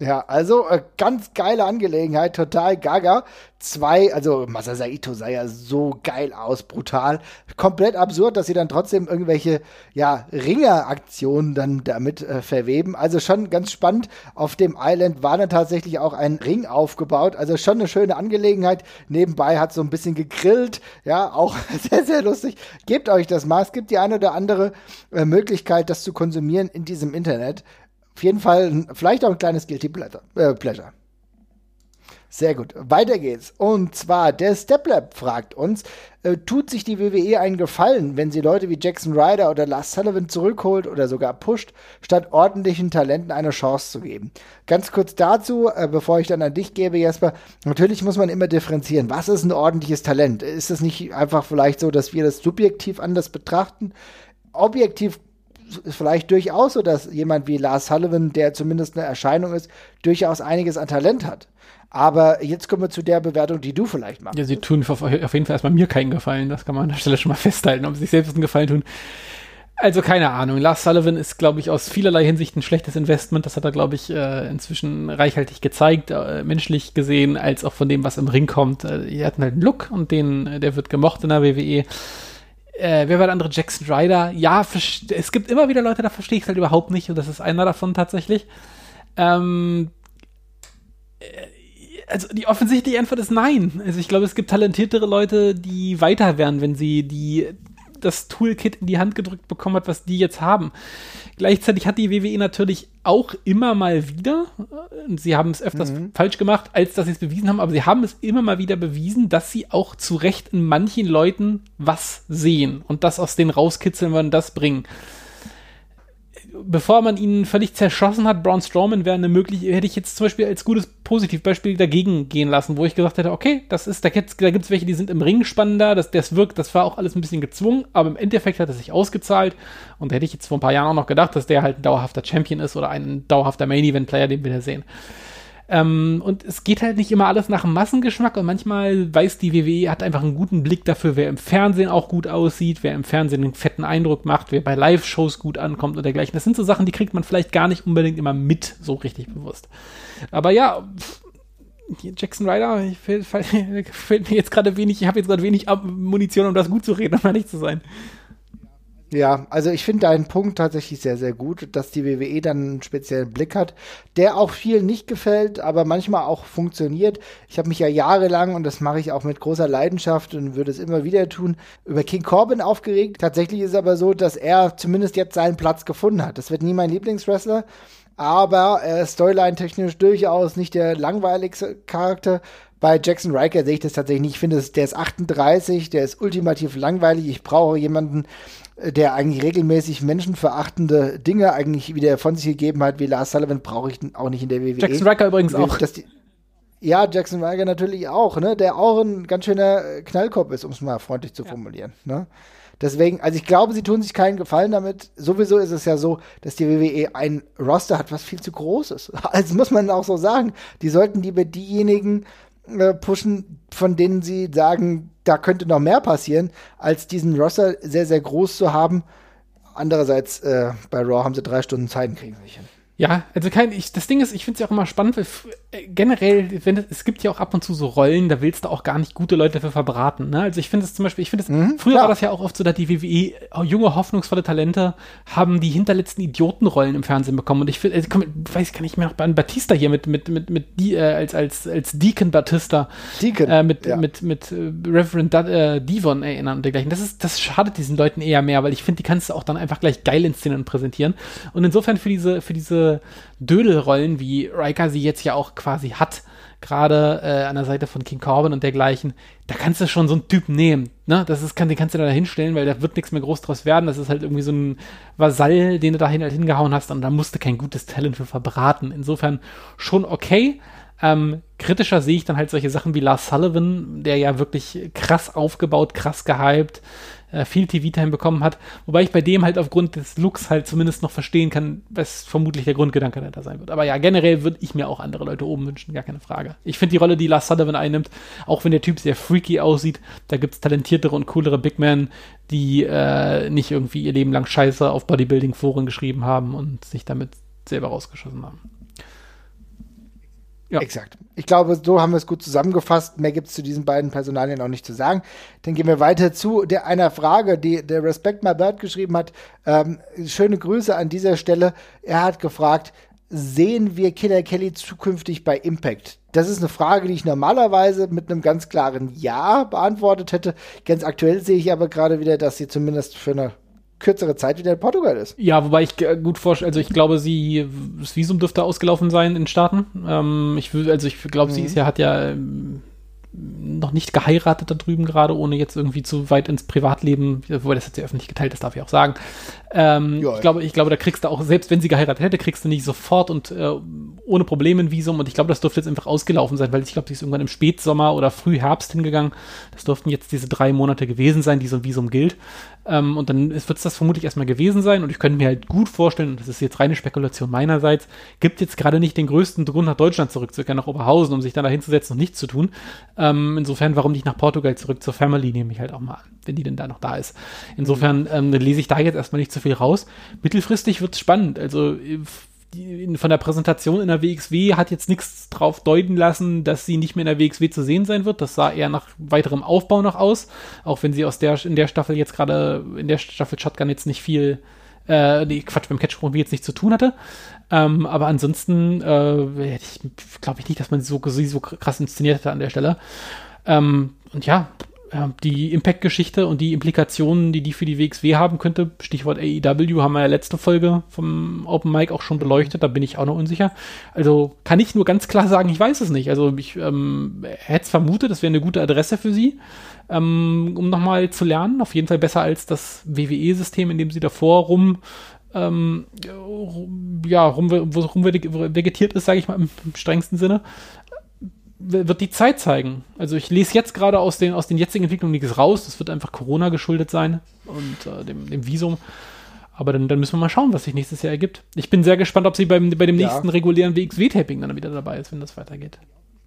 Ja, also äh, ganz geile Angelegenheit, total gaga. Zwei, also Masasaito sah ja so geil aus, brutal. Komplett absurd, dass sie dann trotzdem irgendwelche, ja, Ringeraktionen dann damit äh, verweben. Also schon ganz spannend. Auf dem Island war dann tatsächlich auch ein Ring aufgebaut. Also schon eine schöne Angelegenheit. Nebenbei hat so ein bisschen gegrillt. Ja, auch *laughs* sehr, sehr lustig. Gebt euch das mal. Es gibt die eine oder andere äh, Möglichkeit, das zu konsumieren in diesem Internet. Auf jeden Fall vielleicht auch ein kleines Guilty äh, Pleasure. Sehr gut. Weiter geht's. Und zwar, der StepLab fragt uns, äh, tut sich die WWE einen Gefallen, wenn sie Leute wie Jackson Ryder oder Lars Sullivan zurückholt oder sogar pusht, statt ordentlichen Talenten eine Chance zu geben? Ganz kurz dazu, äh, bevor ich dann an dich gebe, Jesper. Natürlich muss man immer differenzieren. Was ist ein ordentliches Talent? Ist es nicht einfach vielleicht so, dass wir das subjektiv anders betrachten? Objektiv ist vielleicht durchaus so, dass jemand wie Lars Sullivan, der zumindest eine Erscheinung ist, durchaus einiges an Talent hat. Aber jetzt kommen wir zu der Bewertung, die du vielleicht machst. Ja, sie tun auf, jeden Fall erstmal mir keinen Gefallen. Das kann man an der Stelle schon mal *laughs* festhalten, ob sie sich selbst einen Gefallen tun. Also keine Ahnung. Lars Sullivan ist, glaube ich, aus vielerlei Hinsicht ein schlechtes Investment. Das hat er, glaube ich, äh, inzwischen reichhaltig gezeigt, äh, menschlich gesehen, als auch von dem, was im Ring kommt. Äh, er hat halt einen Look und den, der wird gemocht in der WWE äh, wer war der andere? Jackson Ryder. Ja, es gibt immer wieder Leute, da verstehe ich es halt überhaupt nicht und das ist einer davon tatsächlich. Ähm, äh, also die offensichtliche Antwort ist nein. Also ich glaube, es gibt talentiertere Leute, die weiter wären, wenn sie die das Toolkit in die Hand gedrückt bekommen hat, was die jetzt haben. Gleichzeitig hat die WWE natürlich auch immer mal wieder, äh, sie haben es öfters mhm. falsch gemacht, als dass sie es bewiesen haben, aber sie haben es immer mal wieder bewiesen, dass sie auch zu Recht in manchen Leuten was sehen und das aus denen rauskitzeln und das bringen bevor man ihn völlig zerschossen hat, Braun Strowman wäre eine mögliche, hätte ich jetzt zum Beispiel als gutes Positivbeispiel dagegen gehen lassen, wo ich gesagt hätte, okay, das ist, da gibt es welche, die sind im Ring spannender, das, das wirkt, das war auch alles ein bisschen gezwungen, aber im Endeffekt hat es sich ausgezahlt und da hätte ich jetzt vor ein paar Jahren auch noch gedacht, dass der halt ein dauerhafter Champion ist oder ein dauerhafter Main-Event-Player, den wir da sehen. Ähm, und es geht halt nicht immer alles nach dem Massengeschmack und manchmal weiß die WWE, hat einfach einen guten Blick dafür, wer im Fernsehen auch gut aussieht, wer im Fernsehen einen fetten Eindruck macht, wer bei Live-Shows gut ankommt und dergleichen. Das sind so Sachen, die kriegt man vielleicht gar nicht unbedingt immer mit, so richtig bewusst. Aber ja, Jackson Ryder, *laughs* fällt, mir jetzt gerade wenig, ich habe jetzt gerade wenig Munition, um das gut zu reden, um ehrlich zu sein. Ja, also ich finde deinen Punkt tatsächlich sehr, sehr gut, dass die WWE dann einen speziellen Blick hat, der auch vielen nicht gefällt, aber manchmal auch funktioniert. Ich habe mich ja jahrelang, und das mache ich auch mit großer Leidenschaft und würde es immer wieder tun, über King Corbin aufgeregt. Tatsächlich ist es aber so, dass er zumindest jetzt seinen Platz gefunden hat. Das wird nie mein Lieblingswrestler, aber äh, Storyline-technisch durchaus nicht der langweiligste Charakter. Bei Jackson Riker sehe ich das tatsächlich nicht. Ich finde, der ist 38, der ist ultimativ langweilig. Ich brauche jemanden, der eigentlich regelmäßig menschenverachtende Dinge eigentlich wieder von sich gegeben hat, wie Lars Sullivan, brauche ich auch nicht in der WWE. Jackson Riker übrigens auch. Die, Ja, Jackson Weiger natürlich auch, ne? Der auch ein ganz schöner Knallkopf ist, um es mal freundlich zu ja. formulieren. Ne? Deswegen, also ich glaube, sie tun sich keinen Gefallen damit. Sowieso ist es ja so, dass die WWE ein Roster hat, was viel zu groß ist. *laughs* Also muss man auch so sagen. Die sollten lieber diejenigen äh, pushen, von denen sie sagen, da könnte noch mehr passieren, als diesen Roster sehr, sehr groß zu haben. Andererseits, äh, bei Raw haben sie drei Stunden Zeit und kriegen sie nicht hin. Ja, also kein, ich, das Ding ist, ich finde es ja auch immer spannend, weil äh, generell, wenn es, gibt ja auch ab und zu so Rollen, da willst du auch gar nicht gute Leute dafür verbraten. Ne? Also ich finde es zum Beispiel, ich finde es, mhm, früher klar. war das ja auch oft so, dass die WWE, oh, junge, hoffnungsvolle Talente haben die hinterletzten Idiotenrollen im Fernsehen bekommen. Und ich finde, also, weiß kann ich mir noch bei Batista hier mit, mit, mit, mit die, äh, als, als, als Deacon Batista Deacon, äh, mit, ja. mit, mit, mit äh, Reverend äh, Devon erinnern und dergleichen. Das ist, das schadet diesen Leuten eher mehr, weil ich finde, die kannst du auch dann einfach gleich geil inszenieren und präsentieren. Und insofern für diese, für diese Dödelrollen, wie Riker sie jetzt ja auch quasi hat, gerade äh, an der Seite von King Corbin und dergleichen, da kannst du schon so einen Typ nehmen. Ne? Das ist, kann, den kannst du da hinstellen, weil da wird nichts mehr groß draus werden. Das ist halt irgendwie so ein Vasall, den du dahin halt hingehauen hast und da musst du kein gutes Talent für verbraten. Insofern schon okay. Ähm, kritischer sehe ich dann halt solche Sachen wie Lars Sullivan, der ja wirklich krass aufgebaut, krass gehypt, äh, viel TV-Time bekommen hat. Wobei ich bei dem halt aufgrund des Looks halt zumindest noch verstehen kann, was vermutlich der Grundgedanke dahinter sein wird. Aber ja, generell würde ich mir auch andere Leute oben wünschen, gar keine Frage. Ich finde die Rolle, die Lars Sullivan einnimmt, auch wenn der Typ sehr freaky aussieht, da gibt es talentiertere und coolere Big Men, die äh, nicht irgendwie ihr Leben lang Scheiße auf Bodybuilding-Foren geschrieben haben und sich damit selber rausgeschossen haben. Ja. Exakt. Ich glaube, so haben wir es gut zusammengefasst. Mehr gibt es zu diesen beiden Personalien auch nicht zu sagen. Dann gehen wir weiter zu der einer Frage, die der Respect My Bird geschrieben hat. Ähm, schöne Grüße an dieser Stelle. Er hat gefragt, sehen wir Killer Kelly zukünftig bei Impact? Das ist eine Frage, die ich normalerweise mit einem ganz klaren Ja beantwortet hätte. Ganz aktuell sehe ich aber gerade wieder, dass sie zumindest für eine kürzere Zeit wieder in Portugal ist. Ja, wobei ich gut vorstelle, also ich glaube, sie, das Visum dürfte ausgelaufen sein in Staaten. Ähm, ich will, also ich glaube, mhm. sie ist ja, hat ja ähm, noch nicht geheiratet da drüben gerade, ohne jetzt irgendwie zu weit ins Privatleben, wobei das jetzt ja öffentlich geteilt ist, darf ich auch sagen. Ähm, ja, ich, glaube, ich glaube, da kriegst du auch, selbst wenn sie geheiratet hätte, kriegst du nicht sofort und äh, ohne Probleme ein Visum. Und ich glaube, das dürfte jetzt einfach ausgelaufen sein, weil ich glaube, sie ist irgendwann im Spätsommer oder Frühherbst hingegangen. Das dürften jetzt diese drei Monate gewesen sein, die so ein Visum gilt. Ähm, und dann wird es das vermutlich erstmal gewesen sein. Und ich könnte mir halt gut vorstellen, und das ist jetzt reine Spekulation meinerseits, gibt jetzt gerade nicht den größten Grund, nach Deutschland zurückzukehren, nach Oberhausen, um sich dann da hinzusetzen und nichts zu tun. Ähm, insofern, warum nicht nach Portugal zurück zur Family, nehme ich halt auch mal an, wenn die denn da noch da ist. Insofern ähm, lese ich da jetzt erstmal nicht so viel raus. Mittelfristig wird es spannend. Also die, von der Präsentation in der WXW hat jetzt nichts drauf deuten lassen, dass sie nicht mehr in der WXW zu sehen sein wird. Das sah eher nach weiterem Aufbau noch aus, auch wenn sie aus der in der Staffel jetzt gerade in der Staffel Shotgun jetzt nicht viel äh, nee, Quatsch, beim Catch wie jetzt nichts zu tun hatte. Ähm, aber ansonsten äh, glaube ich nicht, dass man sie so, so krass inszeniert hätte an der Stelle. Ähm, und ja, die Impact-Geschichte und die Implikationen, die die für die WXW haben könnte, Stichwort AEW, haben wir ja letzte Folge vom Open Mic auch schon beleuchtet, da bin ich auch noch unsicher. Also kann ich nur ganz klar sagen, ich weiß es nicht. Also ich ähm, hätte es vermutet, das wäre eine gute Adresse für sie, ähm, um nochmal zu lernen. Auf jeden Fall besser als das WWE-System, in dem sie davor rum ähm, ja, rum, rum vegetiert ist, sage ich mal im strengsten Sinne wird die Zeit zeigen. Also ich lese jetzt gerade aus den, aus den jetzigen Entwicklungen nichts raus. Das wird einfach Corona geschuldet sein und äh, dem, dem Visum. Aber dann, dann müssen wir mal schauen, was sich nächstes Jahr ergibt. Ich bin sehr gespannt, ob sie beim, bei dem ja. nächsten regulären WXW-Taping dann wieder dabei ist, wenn das weitergeht.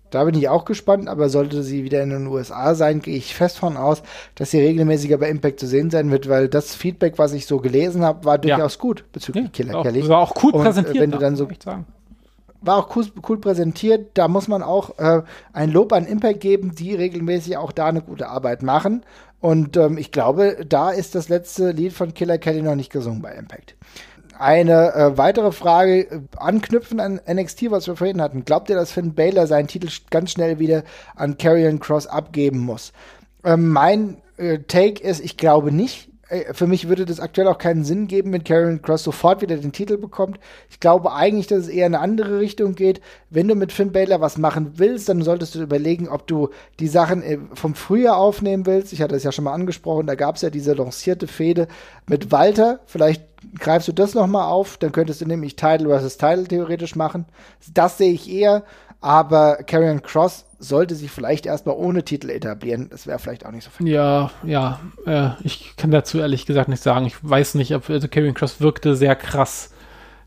Da bin ich auch gespannt, aber sollte sie wieder in den USA sein, gehe ich fest von aus, dass sie regelmäßiger bei Impact zu sehen sein wird, weil das Feedback, was ich so gelesen habe, war durchaus ja. gut bezüglich ja, Killer auch, Kelly. War auch cool Und, präsentiert. Äh, wenn du dann so, sagen war auch cool, cool, präsentiert. Da muss man auch äh, ein Lob an Impact geben, die regelmäßig auch da eine gute Arbeit machen. Und ähm, ich glaube, da ist das letzte Lied von Killer Kelly noch nicht gesungen bei Impact. Eine äh, weitere Frage, äh, anknüpfen an NXT, was wir vorhin hatten. Glaubt ihr, dass Finn Baylor seinen Titel ganz schnell wieder an Karrion Cross abgeben muss? Ähm, mein äh, Take ist, ich glaube nicht für mich würde das aktuell auch keinen Sinn geben, wenn Karen Cross sofort wieder den Titel bekommt. Ich glaube eigentlich, dass es eher in eine andere Richtung geht. Wenn du mit Finn Balor was machen willst, dann solltest du überlegen, ob du die Sachen äh, vom Frühjahr aufnehmen willst. Ich hatte es ja schon mal angesprochen, da gab es ja diese lancierte Fehde mit Walter. Vielleicht greifst du das nochmal auf, dann könntest du nämlich Title versus Title theoretisch machen. Das sehe ich eher, aber Karrion Cross sollte sich vielleicht erstmal ohne Titel etablieren. Das wäre vielleicht auch nicht so viel. Ja, ja, äh, ich kann dazu ehrlich gesagt nicht sagen. Ich weiß nicht, ob also Karrion Cross wirkte sehr krass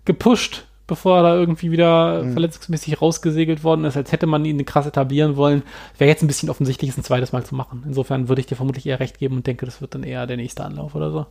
gepusht, bevor er da irgendwie wieder mhm. verletzungsmäßig rausgesegelt worden ist, als hätte man ihn krass etablieren wollen. Wäre jetzt ein bisschen offensichtlich, es ein zweites Mal zu machen. Insofern würde ich dir vermutlich eher recht geben und denke, das wird dann eher der nächste Anlauf oder so.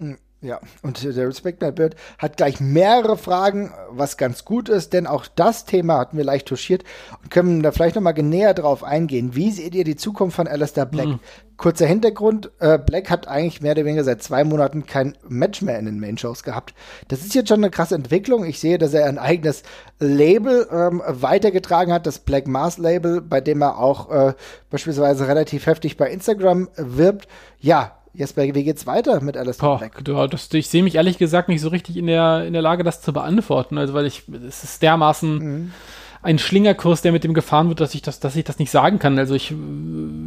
Mhm. Ja, und der Respect My Bird hat gleich mehrere Fragen, was ganz gut ist, denn auch das Thema hatten wir leicht touchiert und können da vielleicht nochmal näher drauf eingehen. Wie seht ihr die Zukunft von Alistair Black? Mhm. Kurzer Hintergrund, äh, Black hat eigentlich mehr oder weniger seit zwei Monaten kein Match mehr in den Main-Shows gehabt. Das ist jetzt schon eine krasse Entwicklung. Ich sehe, dass er ein eigenes Label ähm, weitergetragen hat, das Black Mars Label, bei dem er auch äh, beispielsweise relativ heftig bei Instagram wirbt. Ja, Jesper, wie geht's weiter mit Alistair Boah, Black? Ja, das, ich sehe mich ehrlich gesagt nicht so richtig in der, in der Lage, das zu beantworten. Also, weil ich, es ist dermaßen mhm. ein Schlingerkurs, der mit dem gefahren wird, dass ich das, dass ich das nicht sagen kann. Also ich,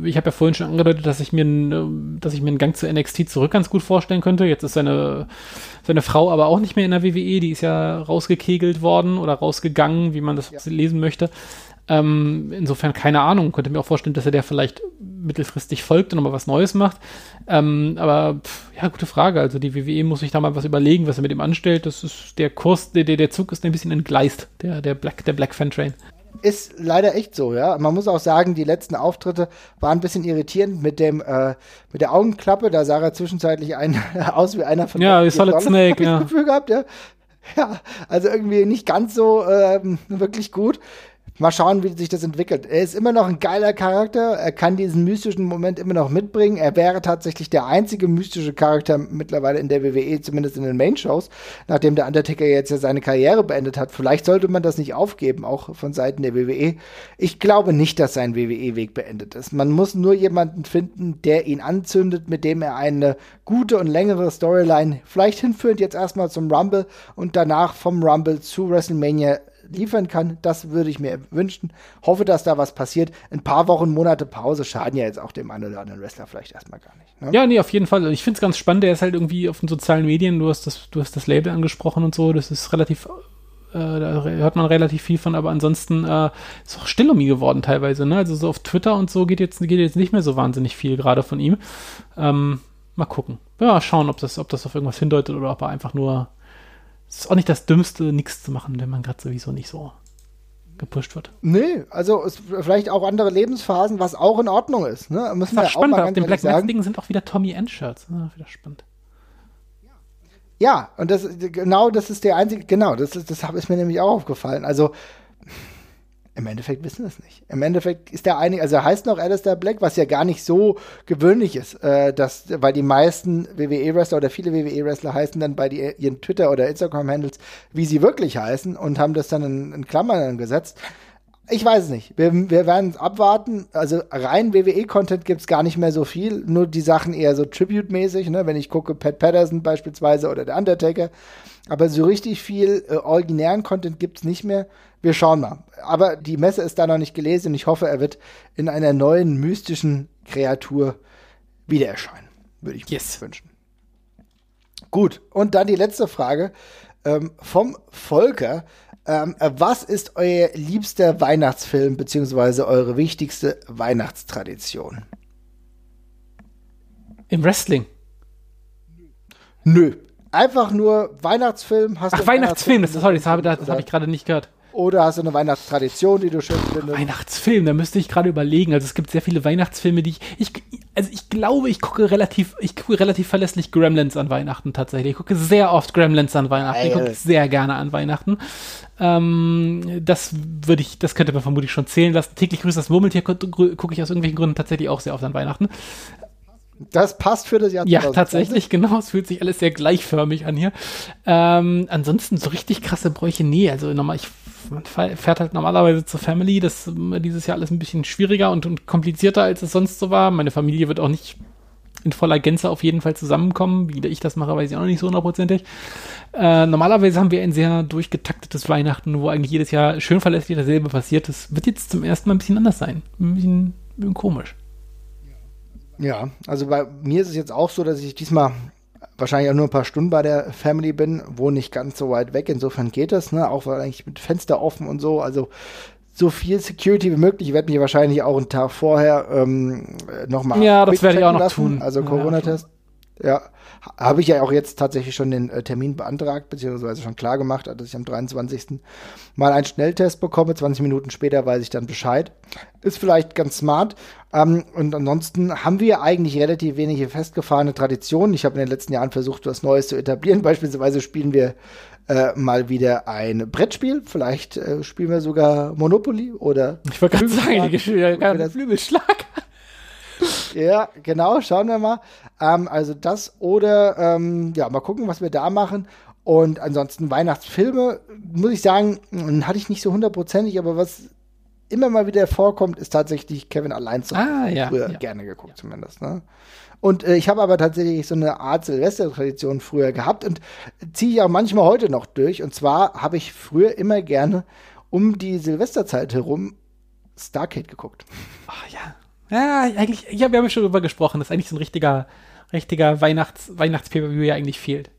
ich habe ja vorhin schon angedeutet, dass ich mir, dass ich mir einen Gang zu NXT zurück ganz gut vorstellen könnte. Jetzt ist seine, seine Frau aber auch nicht mehr in der WWE, die ist ja rausgekegelt worden oder rausgegangen, wie man das ja. lesen möchte. Ähm, insofern keine Ahnung, könnte mir auch vorstellen, dass er der vielleicht mittelfristig folgt und nochmal was Neues macht. Ähm, aber pff, ja, gute Frage. Also die WWE muss sich da mal was überlegen, was er mit ihm anstellt. Das ist der Kurs, der, der Zug ist ein bisschen entgleist, der, der Black, der Black Fan Train. Ist leider echt so, ja. Man muss auch sagen, die letzten Auftritte waren ein bisschen irritierend mit dem, äh, mit der Augenklappe. Da sah er zwischenzeitlich ein, *laughs* aus wie einer von Ja, wie Solid Snake, *laughs* ja. Gefühl gehabt, ja. Ja, also irgendwie nicht ganz so ähm, wirklich gut. Mal schauen, wie sich das entwickelt. Er ist immer noch ein geiler Charakter. Er kann diesen mystischen Moment immer noch mitbringen. Er wäre tatsächlich der einzige mystische Charakter mittlerweile in der WWE, zumindest in den Main-Shows, nachdem der Undertaker jetzt ja seine Karriere beendet hat. Vielleicht sollte man das nicht aufgeben, auch von Seiten der WWE. Ich glaube nicht, dass sein WWE-Weg beendet ist. Man muss nur jemanden finden, der ihn anzündet, mit dem er eine gute und längere Storyline vielleicht hinführt, jetzt erstmal zum Rumble und danach vom Rumble zu WrestleMania liefern kann. Das würde ich mir wünschen. Hoffe, dass da was passiert. Ein paar Wochen, Monate Pause schaden ja jetzt auch dem einen oder anderen Wrestler vielleicht erstmal gar nicht. Ne? Ja, nee, auf jeden Fall. Ich finde es ganz spannend. Der ist halt irgendwie auf den sozialen Medien. Du hast das, du hast das Label angesprochen und so. Das ist relativ äh, da hört man relativ viel von, aber ansonsten äh, ist auch still um ihn geworden teilweise. Ne? Also so auf Twitter und so geht jetzt, geht jetzt nicht mehr so wahnsinnig viel gerade von ihm. Ähm, mal gucken. Ja, schauen, ob das, ob das auf irgendwas hindeutet oder ob er einfach nur ist auch nicht das Dümmste, nichts zu machen, wenn man gerade sowieso nicht so gepusht wird. Nee, also vielleicht auch andere Lebensphasen, was auch in Ordnung ist. Ne? Müssen das ist wir spannend, auch mal auf den Black Mass-Dingen sind auch wieder Tommy End-Shirts. Ja, wieder spannend. Ja, und das genau das ist der einzige, genau, das ist, das ist mir nämlich auch aufgefallen. Also im Endeffekt wissen wir es nicht. Im Endeffekt ist der einige, also er heißt noch Alistair Black, was ja gar nicht so gewöhnlich ist, äh, dass, weil die meisten WWE-Wrestler oder viele WWE-Wrestler heißen dann bei die, ihren Twitter- oder Instagram-Handles, wie sie wirklich heißen und haben das dann in, in Klammern gesetzt. Ich weiß es nicht. Wir, wir werden es abwarten. Also rein WWE-Content gibt es gar nicht mehr so viel. Nur die Sachen eher so Tribute-mäßig, ne? Wenn ich gucke, Pat Patterson beispielsweise oder der Undertaker. Aber so richtig viel äh, originären Content gibt es nicht mehr. Wir schauen mal. Aber die Messe ist da noch nicht gelesen und ich hoffe, er wird in einer neuen mystischen Kreatur wieder erscheinen. Würde ich yes. mir wünschen. Gut, und dann die letzte Frage ähm, vom Volker. Ähm, was ist euer liebster Weihnachtsfilm beziehungsweise eure wichtigste Weihnachtstradition? Im Wrestling? Nö. Einfach nur Weihnachtsfilm. Hast Ach, Weihnachtsfilm, das, sorry, das habe, das habe ich gerade nicht gehört. Oder hast du eine Weihnachtstradition, die du schön findest? Weihnachtsfilm, da müsste ich gerade überlegen. Also es gibt sehr viele Weihnachtsfilme, die ich, ich, also ich glaube, ich gucke relativ, ich gucke relativ verlässlich Gremlins an Weihnachten tatsächlich. Ich gucke sehr oft Gremlins an Weihnachten. Ich gucke sehr gerne an Weihnachten. Ähm, das würde ich, das könnte man vermutlich schon zählen lassen. Täglich grüßt das Murmeltier gucke ich aus irgendwelchen Gründen tatsächlich auch sehr oft an Weihnachten. Das passt für das Jahr Ja, tatsächlich, genau. Es fühlt sich alles sehr gleichförmig an hier. Ähm, ansonsten so richtig krasse Bräuche, nee. Also nochmal, ich man fährt halt normalerweise zur Family. Das ist dieses Jahr alles ein bisschen schwieriger und, und komplizierter, als es sonst so war. Meine Familie wird auch nicht in voller Gänze auf jeden Fall zusammenkommen. Wie ich das mache, weiß ich auch noch nicht so hundertprozentig. Äh, normalerweise haben wir ein sehr durchgetaktetes Weihnachten, wo eigentlich jedes Jahr schön verlässlich dasselbe passiert. Das wird jetzt zum ersten Mal ein bisschen anders sein. Ein bisschen, ein bisschen komisch. Ja, also bei mir ist es jetzt auch so, dass ich diesmal wahrscheinlich auch nur ein paar Stunden bei der Family bin, wohne nicht ganz so weit weg. Insofern geht das, ne? Auch weil eigentlich mit Fenster offen und so. Also so viel Security wie möglich. Ich werde mich wahrscheinlich auch einen Tag vorher ähm, nochmal. Ja, das werde ich auch noch lassen. tun. Also Corona-Test. Ja, habe ich ja auch jetzt tatsächlich schon den äh, Termin beantragt, beziehungsweise schon klar gemacht, dass ich am 23. mal einen Schnelltest bekomme. 20 Minuten später weiß ich dann Bescheid. Ist vielleicht ganz smart. Ähm, und ansonsten haben wir eigentlich relativ wenige festgefahrene Traditionen. Ich habe in den letzten Jahren versucht, was Neues zu etablieren. *laughs* Beispielsweise spielen wir äh, mal wieder ein Brettspiel. Vielleicht äh, spielen wir sogar Monopoly oder. Ich wollte gerade sagen, ja Flügelschlag. *laughs* ja, genau, schauen wir mal. Ähm, also das oder ähm, ja, mal gucken, was wir da machen. Und ansonsten Weihnachtsfilme, muss ich sagen, hatte ich nicht so hundertprozentig, aber was immer mal wieder vorkommt, ist tatsächlich Kevin allein zu ah, ja, früher ja. gerne geguckt ja. zumindest. Ne? Und äh, ich habe aber tatsächlich so eine Art Silvester-Tradition früher gehabt und ziehe ich auch manchmal heute noch durch. Und zwar habe ich früher immer gerne um die Silvesterzeit herum Starcade geguckt. Ach ja. Ja, eigentlich, ja, wir haben schon drüber gesprochen, dass eigentlich so ein richtiger, richtiger Weihnachts, Weihnachts-PPV ja eigentlich fehlt.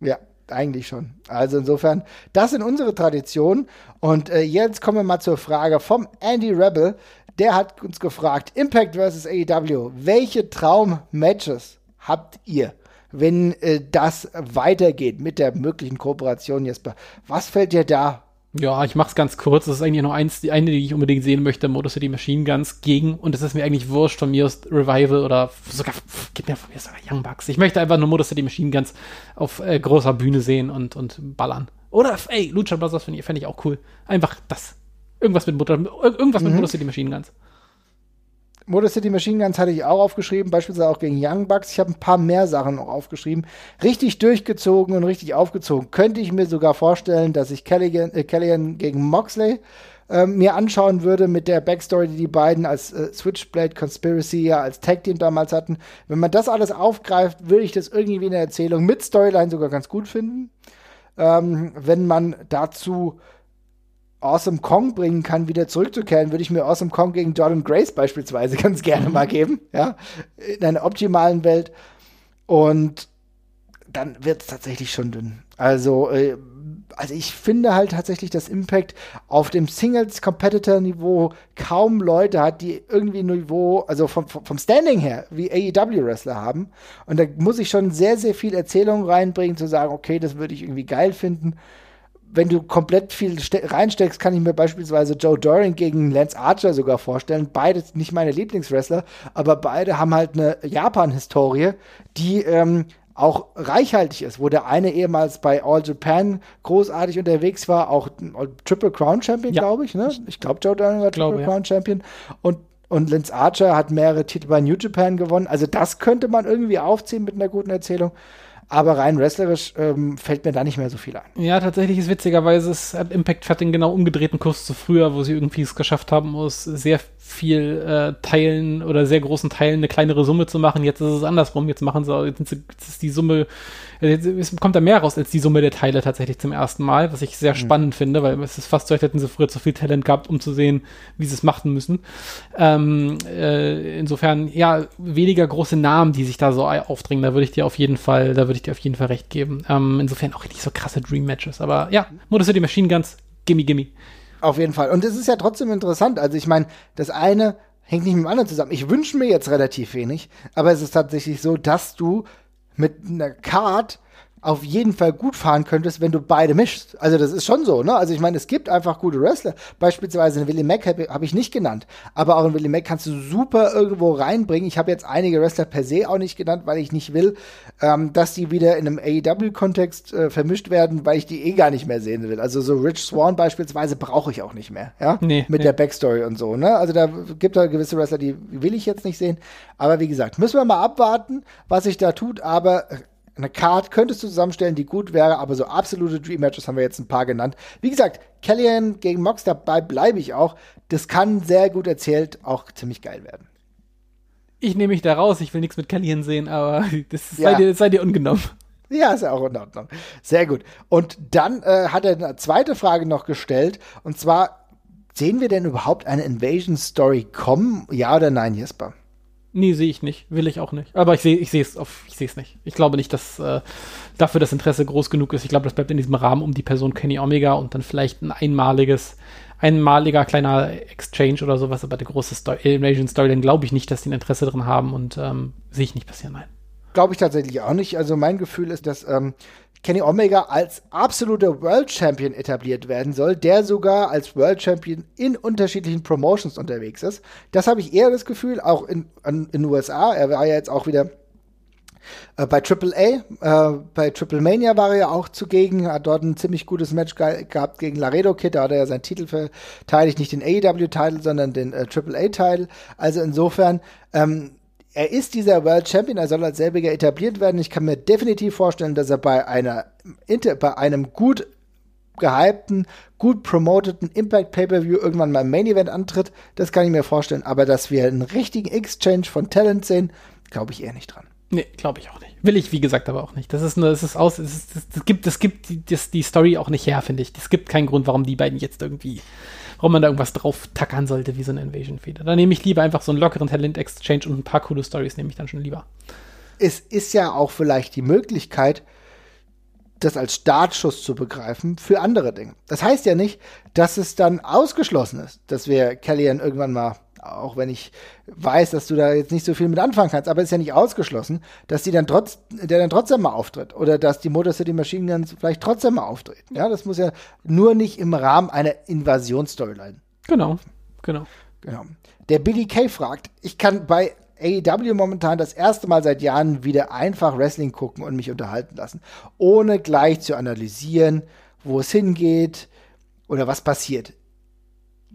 Ja, eigentlich schon. Also insofern, das sind unsere Traditionen. Und äh, jetzt kommen wir mal zur Frage vom Andy Rebel. Der hat uns gefragt, Impact vs. AEW, welche Traum-Matches habt ihr, wenn äh, das weitergeht mit der möglichen Kooperation, Jesper? Was fällt dir da ja, ich mach's ganz kurz. Das ist eigentlich nur eins, die eine, die ich unbedingt sehen möchte, Motor City Machine Guns gegen. Und es ist mir eigentlich wurscht von mir aus Revival oder sogar, gib mir von mir sogar Young Bucks. Ich möchte einfach nur Motor City Machine Guns auf äh, großer Bühne sehen und, und ballern. Oder, ey, Lucha Brothers finde ich, fänd ich auch cool. Einfach das. Irgendwas mit Motor, irgendwas mhm. mit Motor City Machine Guns. Motor City Machine Guns hatte ich auch aufgeschrieben, beispielsweise auch gegen Young Bucks. Ich habe ein paar mehr Sachen noch aufgeschrieben. Richtig durchgezogen und richtig aufgezogen. Könnte ich mir sogar vorstellen, dass ich Calligan, äh, gegen Moxley äh, mir anschauen würde mit der Backstory, die die beiden als äh, Switchblade Conspiracy ja als Tag Team damals hatten. Wenn man das alles aufgreift, würde ich das irgendwie in der Erzählung mit Storyline sogar ganz gut finden. Ähm, wenn man dazu Awesome Kong bringen kann, wieder zurückzukehren, würde ich mir Awesome Kong gegen Jordan Grace beispielsweise *laughs* ganz gerne mal geben, ja, in einer optimalen Welt. Und dann wird es tatsächlich schon dünn. Also, äh, also ich finde halt tatsächlich, dass Impact auf dem Singles-Competitor-Niveau kaum Leute hat, die irgendwie Niveau, also vom, vom Standing her, wie AEW-Wrestler haben. Und da muss ich schon sehr, sehr viel Erzählung reinbringen, zu sagen, okay, das würde ich irgendwie geil finden wenn du komplett viel reinsteckst, kann ich mir beispielsweise Joe Doring gegen Lance Archer sogar vorstellen. Beide nicht meine Lieblingswrestler, aber beide haben halt eine Japan-Historie, die ähm, auch reichhaltig ist, wo der eine ehemals bei All Japan großartig unterwegs war, auch Triple Crown Champion, ja. glaube ich. Ne? Ich glaube, Joe Doring war Triple glaube, Crown ja. Champion. Und und Lance Archer hat mehrere Titel bei New Japan gewonnen. Also das könnte man irgendwie aufziehen mit einer guten Erzählung. Aber rein wrestlerisch ähm, fällt mir da nicht mehr so viel ein. Ja, tatsächlich ist witzigerweise, es hat Impact hat den genau umgedrehten Kurs zu früher, wo sie irgendwie es geschafft haben, aus sehr viel äh, Teilen oder sehr großen Teilen eine kleinere Summe zu machen. Jetzt ist es andersrum. Jetzt machen sie, jetzt ist die Summe es kommt da mehr raus als die Summe der Teile tatsächlich zum ersten Mal, was ich sehr mhm. spannend finde, weil es ist fast so, als hätten sie früher zu viel Talent gehabt, um zu sehen, wie sie es machen müssen. Ähm, äh, insofern, ja, weniger große Namen, die sich da so aufdringen, da würde ich dir auf jeden Fall, da würde ich dir auf jeden Fall recht geben. Ähm, insofern auch nicht so krasse Dream Matches, aber ja, Modus City Machine Guns, gimme, gimme. Auf jeden Fall. Und es ist ja trotzdem interessant. Also ich meine, das eine hängt nicht mit dem anderen zusammen. Ich wünsche mir jetzt relativ wenig, aber es ist tatsächlich so, dass du mit einer Card auf jeden Fall gut fahren könntest, wenn du beide mischst. Also das ist schon so, ne? Also ich meine, es gibt einfach gute Wrestler. Beispielsweise einen Willie Mack habe hab ich nicht genannt, aber auch einen Willie Mack kannst du super irgendwo reinbringen. Ich habe jetzt einige Wrestler per se auch nicht genannt, weil ich nicht will, ähm, dass die wieder in einem AEW-Kontext äh, vermischt werden, weil ich die eh gar nicht mehr sehen will. Also so Rich Swan beispielsweise brauche ich auch nicht mehr, ja? Nee, Mit nee. der Backstory und so, ne? Also da gibt es gewisse Wrestler, die will ich jetzt nicht sehen. Aber wie gesagt, müssen wir mal abwarten, was sich da tut. Aber eine Card könntest du zusammenstellen, die gut wäre, aber so absolute Dream Matches haben wir jetzt ein paar genannt. Wie gesagt, Kellyanne gegen Mox, dabei bleibe ich auch. Das kann sehr gut erzählt auch ziemlich geil werden. Ich nehme mich da raus, ich will nichts mit Kellyanne sehen, aber *laughs* das ja. sei, dir, sei dir ungenommen. Ja, ist ja auch in Ordnung. Sehr gut. Und dann äh, hat er eine zweite Frage noch gestellt, und zwar, sehen wir denn überhaupt eine Invasion-Story kommen? Ja oder nein, Jesper? Nee, sehe ich nicht. Will ich auch nicht. Aber ich sehe ich es ich sehe es nicht. Ich glaube nicht, dass äh, dafür das Interesse groß genug ist. Ich glaube, das bleibt in diesem Rahmen um die Person Kenny Omega und dann vielleicht ein einmaliges einmaliger kleiner Exchange oder sowas, aber der große Story, Elimination Storyline glaube ich nicht, dass die ein Interesse drin haben und ähm, sehe ich nicht passieren, nein. Glaube ich tatsächlich auch nicht. Also mein Gefühl ist, dass ähm, Kenny Omega als absoluter World Champion etabliert werden soll, der sogar als World Champion in unterschiedlichen Promotions unterwegs ist. Das habe ich eher das Gefühl, auch in, den USA. Er war ja jetzt auch wieder äh, bei Triple A, äh, bei Triple Mania war er ja auch zugegen, hat dort ein ziemlich gutes Match ge gehabt gegen Laredo Kid, da hat er ja seinen Titel verteidigt, nicht den AEW-Titel, sondern den äh, Triple A-Titel. Also insofern, ähm, er ist dieser World Champion, er soll als selbiger etabliert werden. Ich kann mir definitiv vorstellen, dass er bei einer bei einem gut gehypten, gut promoteten Impact Pay-Per-View irgendwann mal im Main Event antritt. Das kann ich mir vorstellen. Aber dass wir einen richtigen Exchange von Talent sehen, glaube ich eher nicht dran. Nee, glaube ich auch nicht. Will ich, wie gesagt, aber auch nicht. Das ist nur, es ist aus, es, es gibt, es gibt die, das, die Story auch nicht her, finde ich. Es gibt keinen Grund, warum die beiden jetzt irgendwie warum man da irgendwas drauf tackern sollte, wie so eine Invasion-Feder. Da nehme ich lieber einfach so einen lockeren Talent-Exchange und ein paar coole Stories nehme ich dann schon lieber. Es ist ja auch vielleicht die Möglichkeit, das als Startschuss zu begreifen für andere Dinge. Das heißt ja nicht, dass es dann ausgeschlossen ist, dass wir Kellyanne irgendwann mal auch wenn ich weiß, dass du da jetzt nicht so viel mit anfangen kannst, aber ist ja nicht ausgeschlossen, dass die dann trotz, der dann trotzdem mal auftritt oder dass die Motor City Machine Guns vielleicht trotzdem mal auftreten. Ja, das muss ja nur nicht im Rahmen einer Invasionsstoryline. Genau, genau. Genau. Der Billy Kay fragt, ich kann bei AEW momentan das erste Mal seit Jahren wieder einfach Wrestling gucken und mich unterhalten lassen, ohne gleich zu analysieren, wo es hingeht oder was passiert.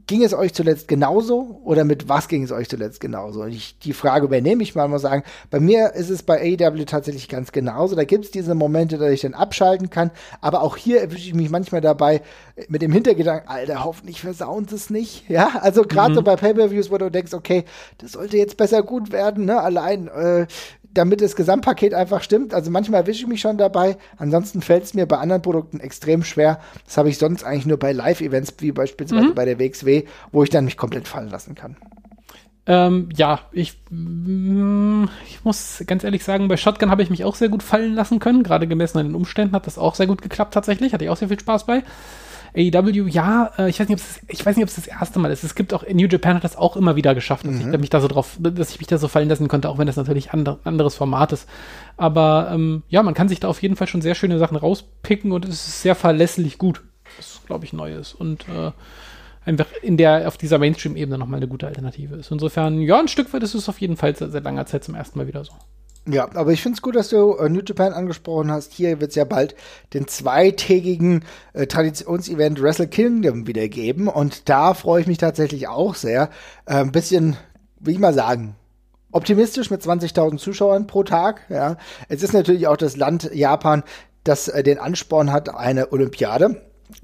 Ging es euch zuletzt genauso oder mit was ging es euch zuletzt genauso? Und ich, die Frage übernehme ich mal, mal sagen, bei mir ist es bei AEW tatsächlich ganz genauso. Da gibt es diese Momente, dass ich dann abschalten kann, aber auch hier erwische ich mich manchmal dabei mit dem Hintergedanken, Alter, hoffentlich versauen sie es nicht. *laughs* Ja, also gerade mhm. so bei Pay-Per-Views, wo du denkst, okay, das sollte jetzt besser gut werden, ne? Allein äh, damit das Gesamtpaket einfach stimmt. Also manchmal erwische ich mich schon dabei. Ansonsten fällt es mir bei anderen Produkten extrem schwer. Das habe ich sonst eigentlich nur bei Live-Events, wie beispielsweise mhm. bei der WXW, wo ich dann mich komplett fallen lassen kann. Ähm, ja, ich, mm, ich muss ganz ehrlich sagen, bei Shotgun habe ich mich auch sehr gut fallen lassen können. Gerade gemessen an den Umständen hat das auch sehr gut geklappt tatsächlich. Hatte ich auch sehr viel Spaß bei. AEW, ja, äh, ich weiß nicht, ob es ich weiß nicht, ob es das erste Mal ist. Es gibt auch New Japan hat das auch immer wieder geschafft, dass mhm. ich mich da so drauf, dass ich mich da so fallen lassen konnte, auch wenn das natürlich ein andre, anderes Format ist. Aber ähm, ja, man kann sich da auf jeden Fall schon sehr schöne Sachen rauspicken und es ist sehr verlässlich gut, was glaube ich neu ist und äh, einfach in der auf dieser Mainstream-Ebene nochmal eine gute Alternative ist. Insofern, ja, ein Stück weit ist es auf jeden Fall seit, seit langer Zeit zum ersten Mal wieder so. Ja, aber ich finde es gut, dass du äh, New Japan angesprochen hast. Hier wird es ja bald den zweitägigen äh, Traditionsevent Wrestle Kingdom wieder geben. Und da freue ich mich tatsächlich auch sehr. Äh, ein bisschen, wie ich mal sagen, optimistisch mit 20.000 Zuschauern pro Tag. Ja, es ist natürlich auch das Land Japan, das äh, den Ansporn hat, eine Olympiade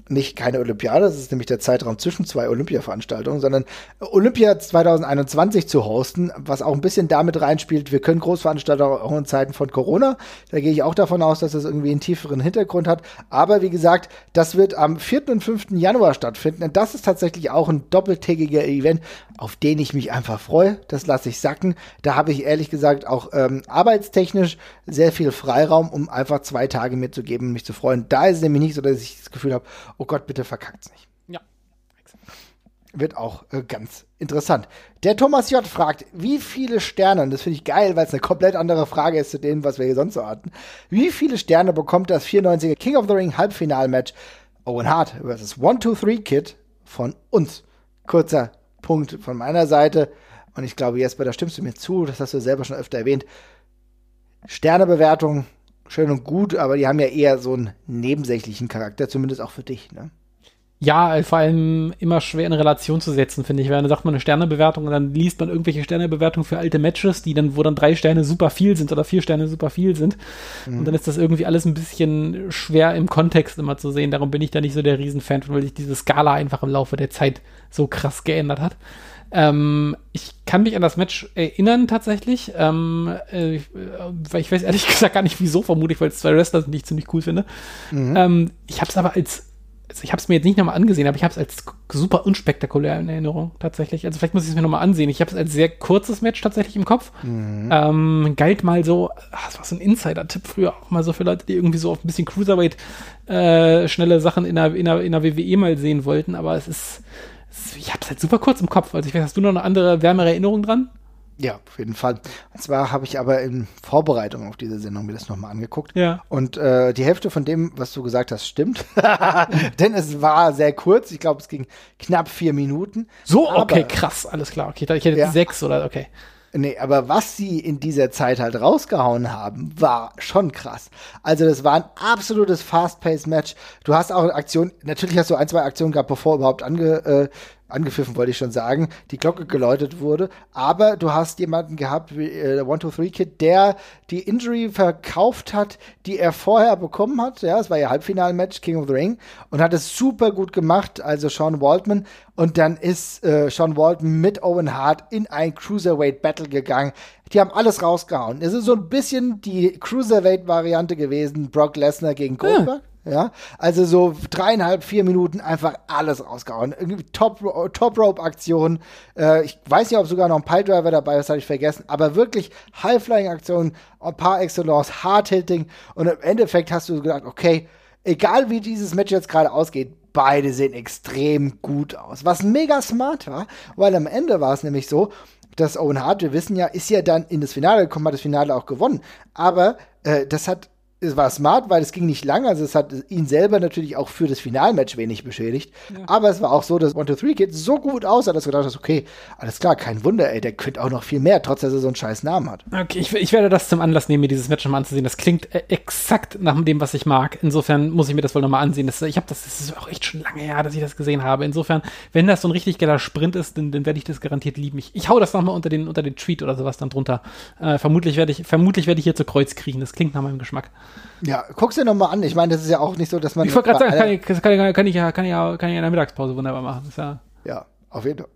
nicht keine Olympiade, das ist nämlich der Zeitraum zwischen zwei Olympia-Veranstaltungen, sondern Olympia 2021 zu hosten, was auch ein bisschen damit reinspielt, wir können Großveranstaltungen auch in Zeiten von Corona, da gehe ich auch davon aus, dass das irgendwie einen tieferen Hintergrund hat, aber wie gesagt, das wird am 4. und 5. Januar stattfinden und das ist tatsächlich auch ein doppeltägiger Event, auf den ich mich einfach freue, das lasse ich sacken, da habe ich ehrlich gesagt auch ähm, arbeitstechnisch sehr viel Freiraum, um einfach zwei Tage mir zu geben, mich zu freuen. Da ist es nämlich nicht so, dass ich das Gefühl habe, oh Gott, bitte verkackt's nicht. Ja. Wird auch äh, ganz interessant. Der Thomas J. fragt, wie viele Sterne, und das finde ich geil, weil es eine komplett andere Frage ist zu dem, was wir hier sonst so hatten, wie viele Sterne bekommt das 94er King of the Ring Halbfinalmatch Owen Hart vs. 1-2-3 Kid von uns? Kurzer Punkt von meiner Seite. Und ich glaube, Jesper, da stimmst du mir zu, das hast du selber schon öfter erwähnt. Sternebewertung schön und gut, aber die haben ja eher so einen nebensächlichen Charakter, zumindest auch für dich, ne? Ja, vor allem immer schwer in Relation zu setzen, finde ich. Weil dann sagt man eine Sternebewertung und dann liest man irgendwelche Sternebewertungen für alte Matches, die dann, wo dann drei Sterne super viel sind oder vier Sterne super viel sind. Mhm. Und dann ist das irgendwie alles ein bisschen schwer im Kontext immer zu sehen. Darum bin ich da nicht so der Riesenfan, weil sich diese Skala einfach im Laufe der Zeit so krass geändert hat. Ähm, ich kann mich an das Match erinnern tatsächlich, ähm, äh, weil ich weiß ehrlich *laughs* gesagt gar nicht wieso, vermutlich, weil es zwei Wrestler sind, die ich ziemlich cool finde. Mhm. Ähm, ich habe es aber als also ich habe es mir jetzt nicht nochmal angesehen, aber ich habe es als super unspektakulär in Erinnerung tatsächlich. Also vielleicht muss ich es mir nochmal ansehen. Ich habe es als sehr kurzes Match tatsächlich im Kopf. Mhm. Ähm, galt mal so, ach, das war so ein Insider-Tipp früher auch mal so für Leute, die irgendwie so auf ein bisschen Cruiserweight äh, schnelle Sachen in der, in, der, in der WWE mal sehen wollten, aber es ist, ich habe es halt super kurz im Kopf. Also ich weiß, hast du noch eine andere, wärmere Erinnerung dran? Ja, auf jeden Fall. Und zwar habe ich aber in Vorbereitung auf diese Sendung mir das nochmal angeguckt. Ja. Und äh, die Hälfte von dem, was du gesagt hast, stimmt. *laughs* Denn es war sehr kurz. Ich glaube, es ging knapp vier Minuten. So, okay, aber, krass, alles klar. Okay, ich hätte ja. sechs oder okay. Nee, aber was sie in dieser Zeit halt rausgehauen haben, war schon krass. Also das war ein absolutes Fast-Paced-Match. Du hast auch Aktionen, natürlich hast du ein, zwei Aktionen gehabt, bevor überhaupt ange, äh, angepfiffen, wollte ich schon sagen, die Glocke geläutet wurde. Aber du hast jemanden gehabt, wie äh, der One-Two-Three-Kid, der die Injury verkauft hat, die er vorher bekommen hat. Ja, es war ja Halbfinalmatch, King of the Ring. Und hat es super gut gemacht, also Sean Waldman. Und dann ist äh, Sean Waldman mit Owen Hart in ein Cruiserweight-Battle gegangen. Die haben alles rausgehauen. Es ist so ein bisschen die Cruiserweight-Variante gewesen, Brock Lesnar gegen Goldberg. Ja. Ja, also so dreieinhalb, vier Minuten einfach alles rausgehauen. Top, Top Rope Aktionen. Äh, ich weiß nicht, ob sogar noch ein Piledriver dabei ist, habe ich vergessen. Aber wirklich High-Flying Aktionen, ein paar Excellence, Hard Hitting. Und im Endeffekt hast du gedacht, okay, egal wie dieses Match jetzt gerade ausgeht, beide sehen extrem gut aus. Was mega smart war, weil am Ende war es nämlich so, dass Owen Hart, wir wissen ja, ist ja dann in das Finale gekommen, hat das Finale auch gewonnen. Aber äh, das hat es war smart, weil es ging nicht lang, also es hat ihn selber natürlich auch für das Finalmatch wenig beschädigt. Ja. Aber es war auch so, dass One to Three Kid so gut aussah, dass du gedacht hast, okay, alles klar, kein Wunder, ey, der könnte auch noch viel mehr, trotz dass er so einen scheiß Namen hat. Okay, ich, ich werde das zum Anlass nehmen, mir dieses Match nochmal anzusehen. Das klingt äh, exakt nach dem, was ich mag. Insofern muss ich mir das wohl nochmal ansehen. Das, ich habe das, das ist auch echt schon lange her, dass ich das gesehen habe. Insofern, wenn das so ein richtig geiler Sprint ist, dann, dann werde ich das garantiert lieben. Ich, ich hau das nochmal unter den, unter den Tweet oder sowas dann drunter. Äh, vermutlich werde ich, vermutlich werde ich hier zu Kreuz kriechen. Das klingt nach meinem Geschmack. Ja, guck's dir nochmal an. Ich meine, das ist ja auch nicht so, dass man. Ich wollte gerade sagen, kann ich, kann, ich, kann, ich, ja, kann, ich ja, kann ich in der Mittagspause wunderbar machen. ja, ja, auf jeden Fall.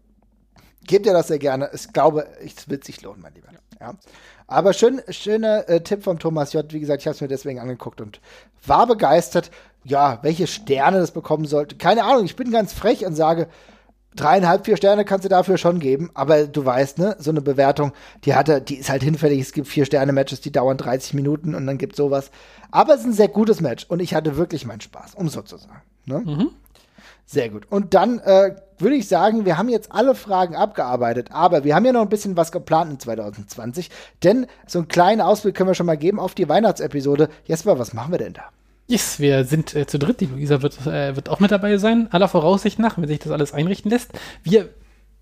Gebt dir das sehr gerne. Ich glaube, es wird sich lohnen, mein Lieber. Ja. Aber schön, schöner äh, Tipp vom Thomas J. Wie gesagt, ich habe es mir deswegen angeguckt und war begeistert. Ja, welche Sterne das bekommen sollte. Keine Ahnung, ich bin ganz frech und sage, dreieinhalb, vier Sterne kannst du dafür schon geben, aber du weißt, ne, so eine Bewertung, die hatte, die ist halt hinfällig. Es gibt vier Sterne-Matches, die dauern 30 Minuten und dann gibt sowas. Aber es ist ein sehr gutes Match und ich hatte wirklich meinen Spaß, um so zu sagen. Ne? Mhm. Sehr gut. Und dann äh, würde ich sagen, wir haben jetzt alle Fragen abgearbeitet, aber wir haben ja noch ein bisschen was geplant in 2020, denn so einen kleinen Ausblick können wir schon mal geben auf die Weihnachtsepisode. Jesper, was machen wir denn da? Yes, wir sind äh, zu dritt. Die Luisa wird, äh, wird auch mit dabei sein, aller Voraussicht nach, wenn sich das alles einrichten lässt. Wir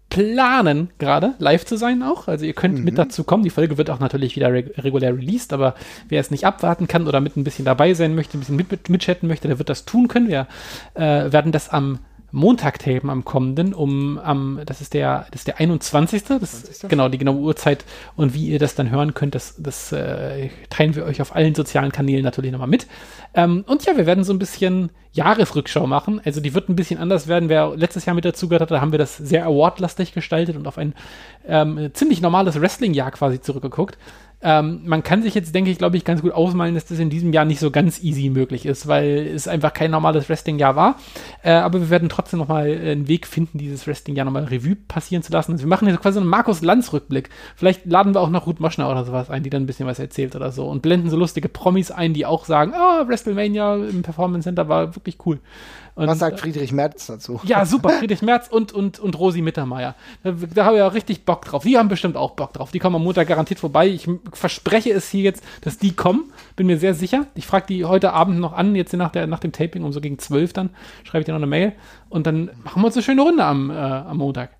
planen gerade live zu sein auch. Also ihr könnt mhm. mit dazu kommen. Die Folge wird auch natürlich wieder reg regulär released, aber wer es nicht abwarten kann oder mit ein bisschen dabei sein möchte, ein bisschen mit, mit, mitchatten möchte, der wird das tun können. Wir äh, werden das am Montag tapen am kommenden, um am, das ist der, das ist der 21. Das ist genau die genaue Uhrzeit und wie ihr das dann hören könnt, das, das äh, teilen wir euch auf allen sozialen Kanälen natürlich nochmal mit. Ähm, und ja, wir werden so ein bisschen Jahresrückschau machen. Also die wird ein bisschen anders werden. Wer letztes Jahr mit dazu gehört hat, da haben wir das sehr awardlastig gestaltet und auf ein ähm, ziemlich normales Wrestling-Jahr quasi zurückgeguckt. Ähm, man kann sich jetzt, denke ich, glaube ich, ganz gut ausmalen, dass das in diesem Jahr nicht so ganz easy möglich ist, weil es einfach kein normales Wrestling-Jahr war. Äh, aber wir werden trotzdem nochmal einen Weg finden, dieses Wrestling-Jahr nochmal Revue passieren zu lassen. Also wir machen jetzt quasi einen Markus Lanz-Rückblick. Vielleicht laden wir auch noch Ruth Moschner oder sowas ein, die dann ein bisschen was erzählt oder so und blenden so lustige Promis ein, die auch sagen, ah, oh, WrestleMania im Performance Center war wirklich cool. Und, Was sagt Friedrich Merz dazu? Ja, *laughs* super. Friedrich Merz und, und, und Rosi Mittermeier. Da, da habe ich ja richtig Bock drauf. Die haben bestimmt auch Bock drauf. Die kommen am Montag garantiert vorbei. Ich verspreche es hier jetzt, dass die kommen. Bin mir sehr sicher. Ich frage die heute Abend noch an, jetzt nach, der, nach dem Taping, um so gegen zwölf dann, schreibe ich dir noch eine Mail. Und dann machen wir uns eine schöne Runde am, äh, am Montag.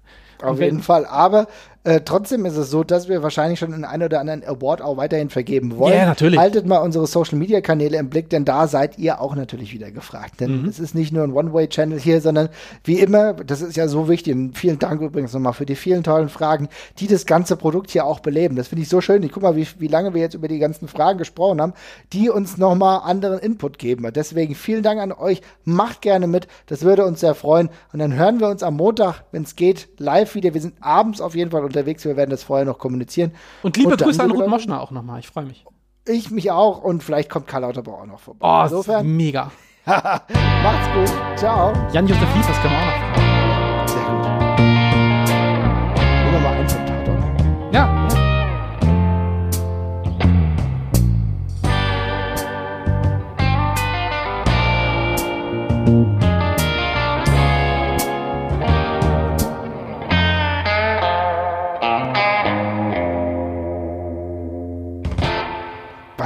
Auf jeden Fall. Aber äh, trotzdem ist es so, dass wir wahrscheinlich schon einen ein oder anderen Award auch weiterhin vergeben wollen. Ja, natürlich. Haltet mal unsere Social Media Kanäle im Blick, denn da seid ihr auch natürlich wieder gefragt. Denn mhm. es ist nicht nur ein One-Way-Channel hier, sondern wie immer, das ist ja so wichtig. Und vielen Dank übrigens nochmal für die vielen tollen Fragen, die das ganze Produkt hier auch beleben. Das finde ich so schön. Ich guck mal, wie, wie lange wir jetzt über die ganzen Fragen gesprochen haben, die uns nochmal anderen Input geben. Deswegen vielen Dank an euch. Macht gerne mit. Das würde uns sehr freuen. Und dann hören wir uns am Montag, wenn es geht, live wieder. Wir sind abends auf jeden Fall unterwegs. Wir werden das vorher noch kommunizieren. Und liebe und Grüße an Ruth Moschner auch nochmal. Ich freue mich. Ich mich auch und vielleicht kommt Karl Lauterbach auch noch vorbei. Oh, Insofern, mega. *laughs* Macht's gut. Ciao. Jan-Josef Liefers kann man auch noch fragen.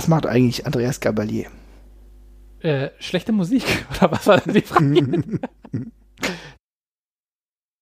Was macht eigentlich Andreas Gabalier? Äh, schlechte Musik, *laughs* oder was war denn die Frage?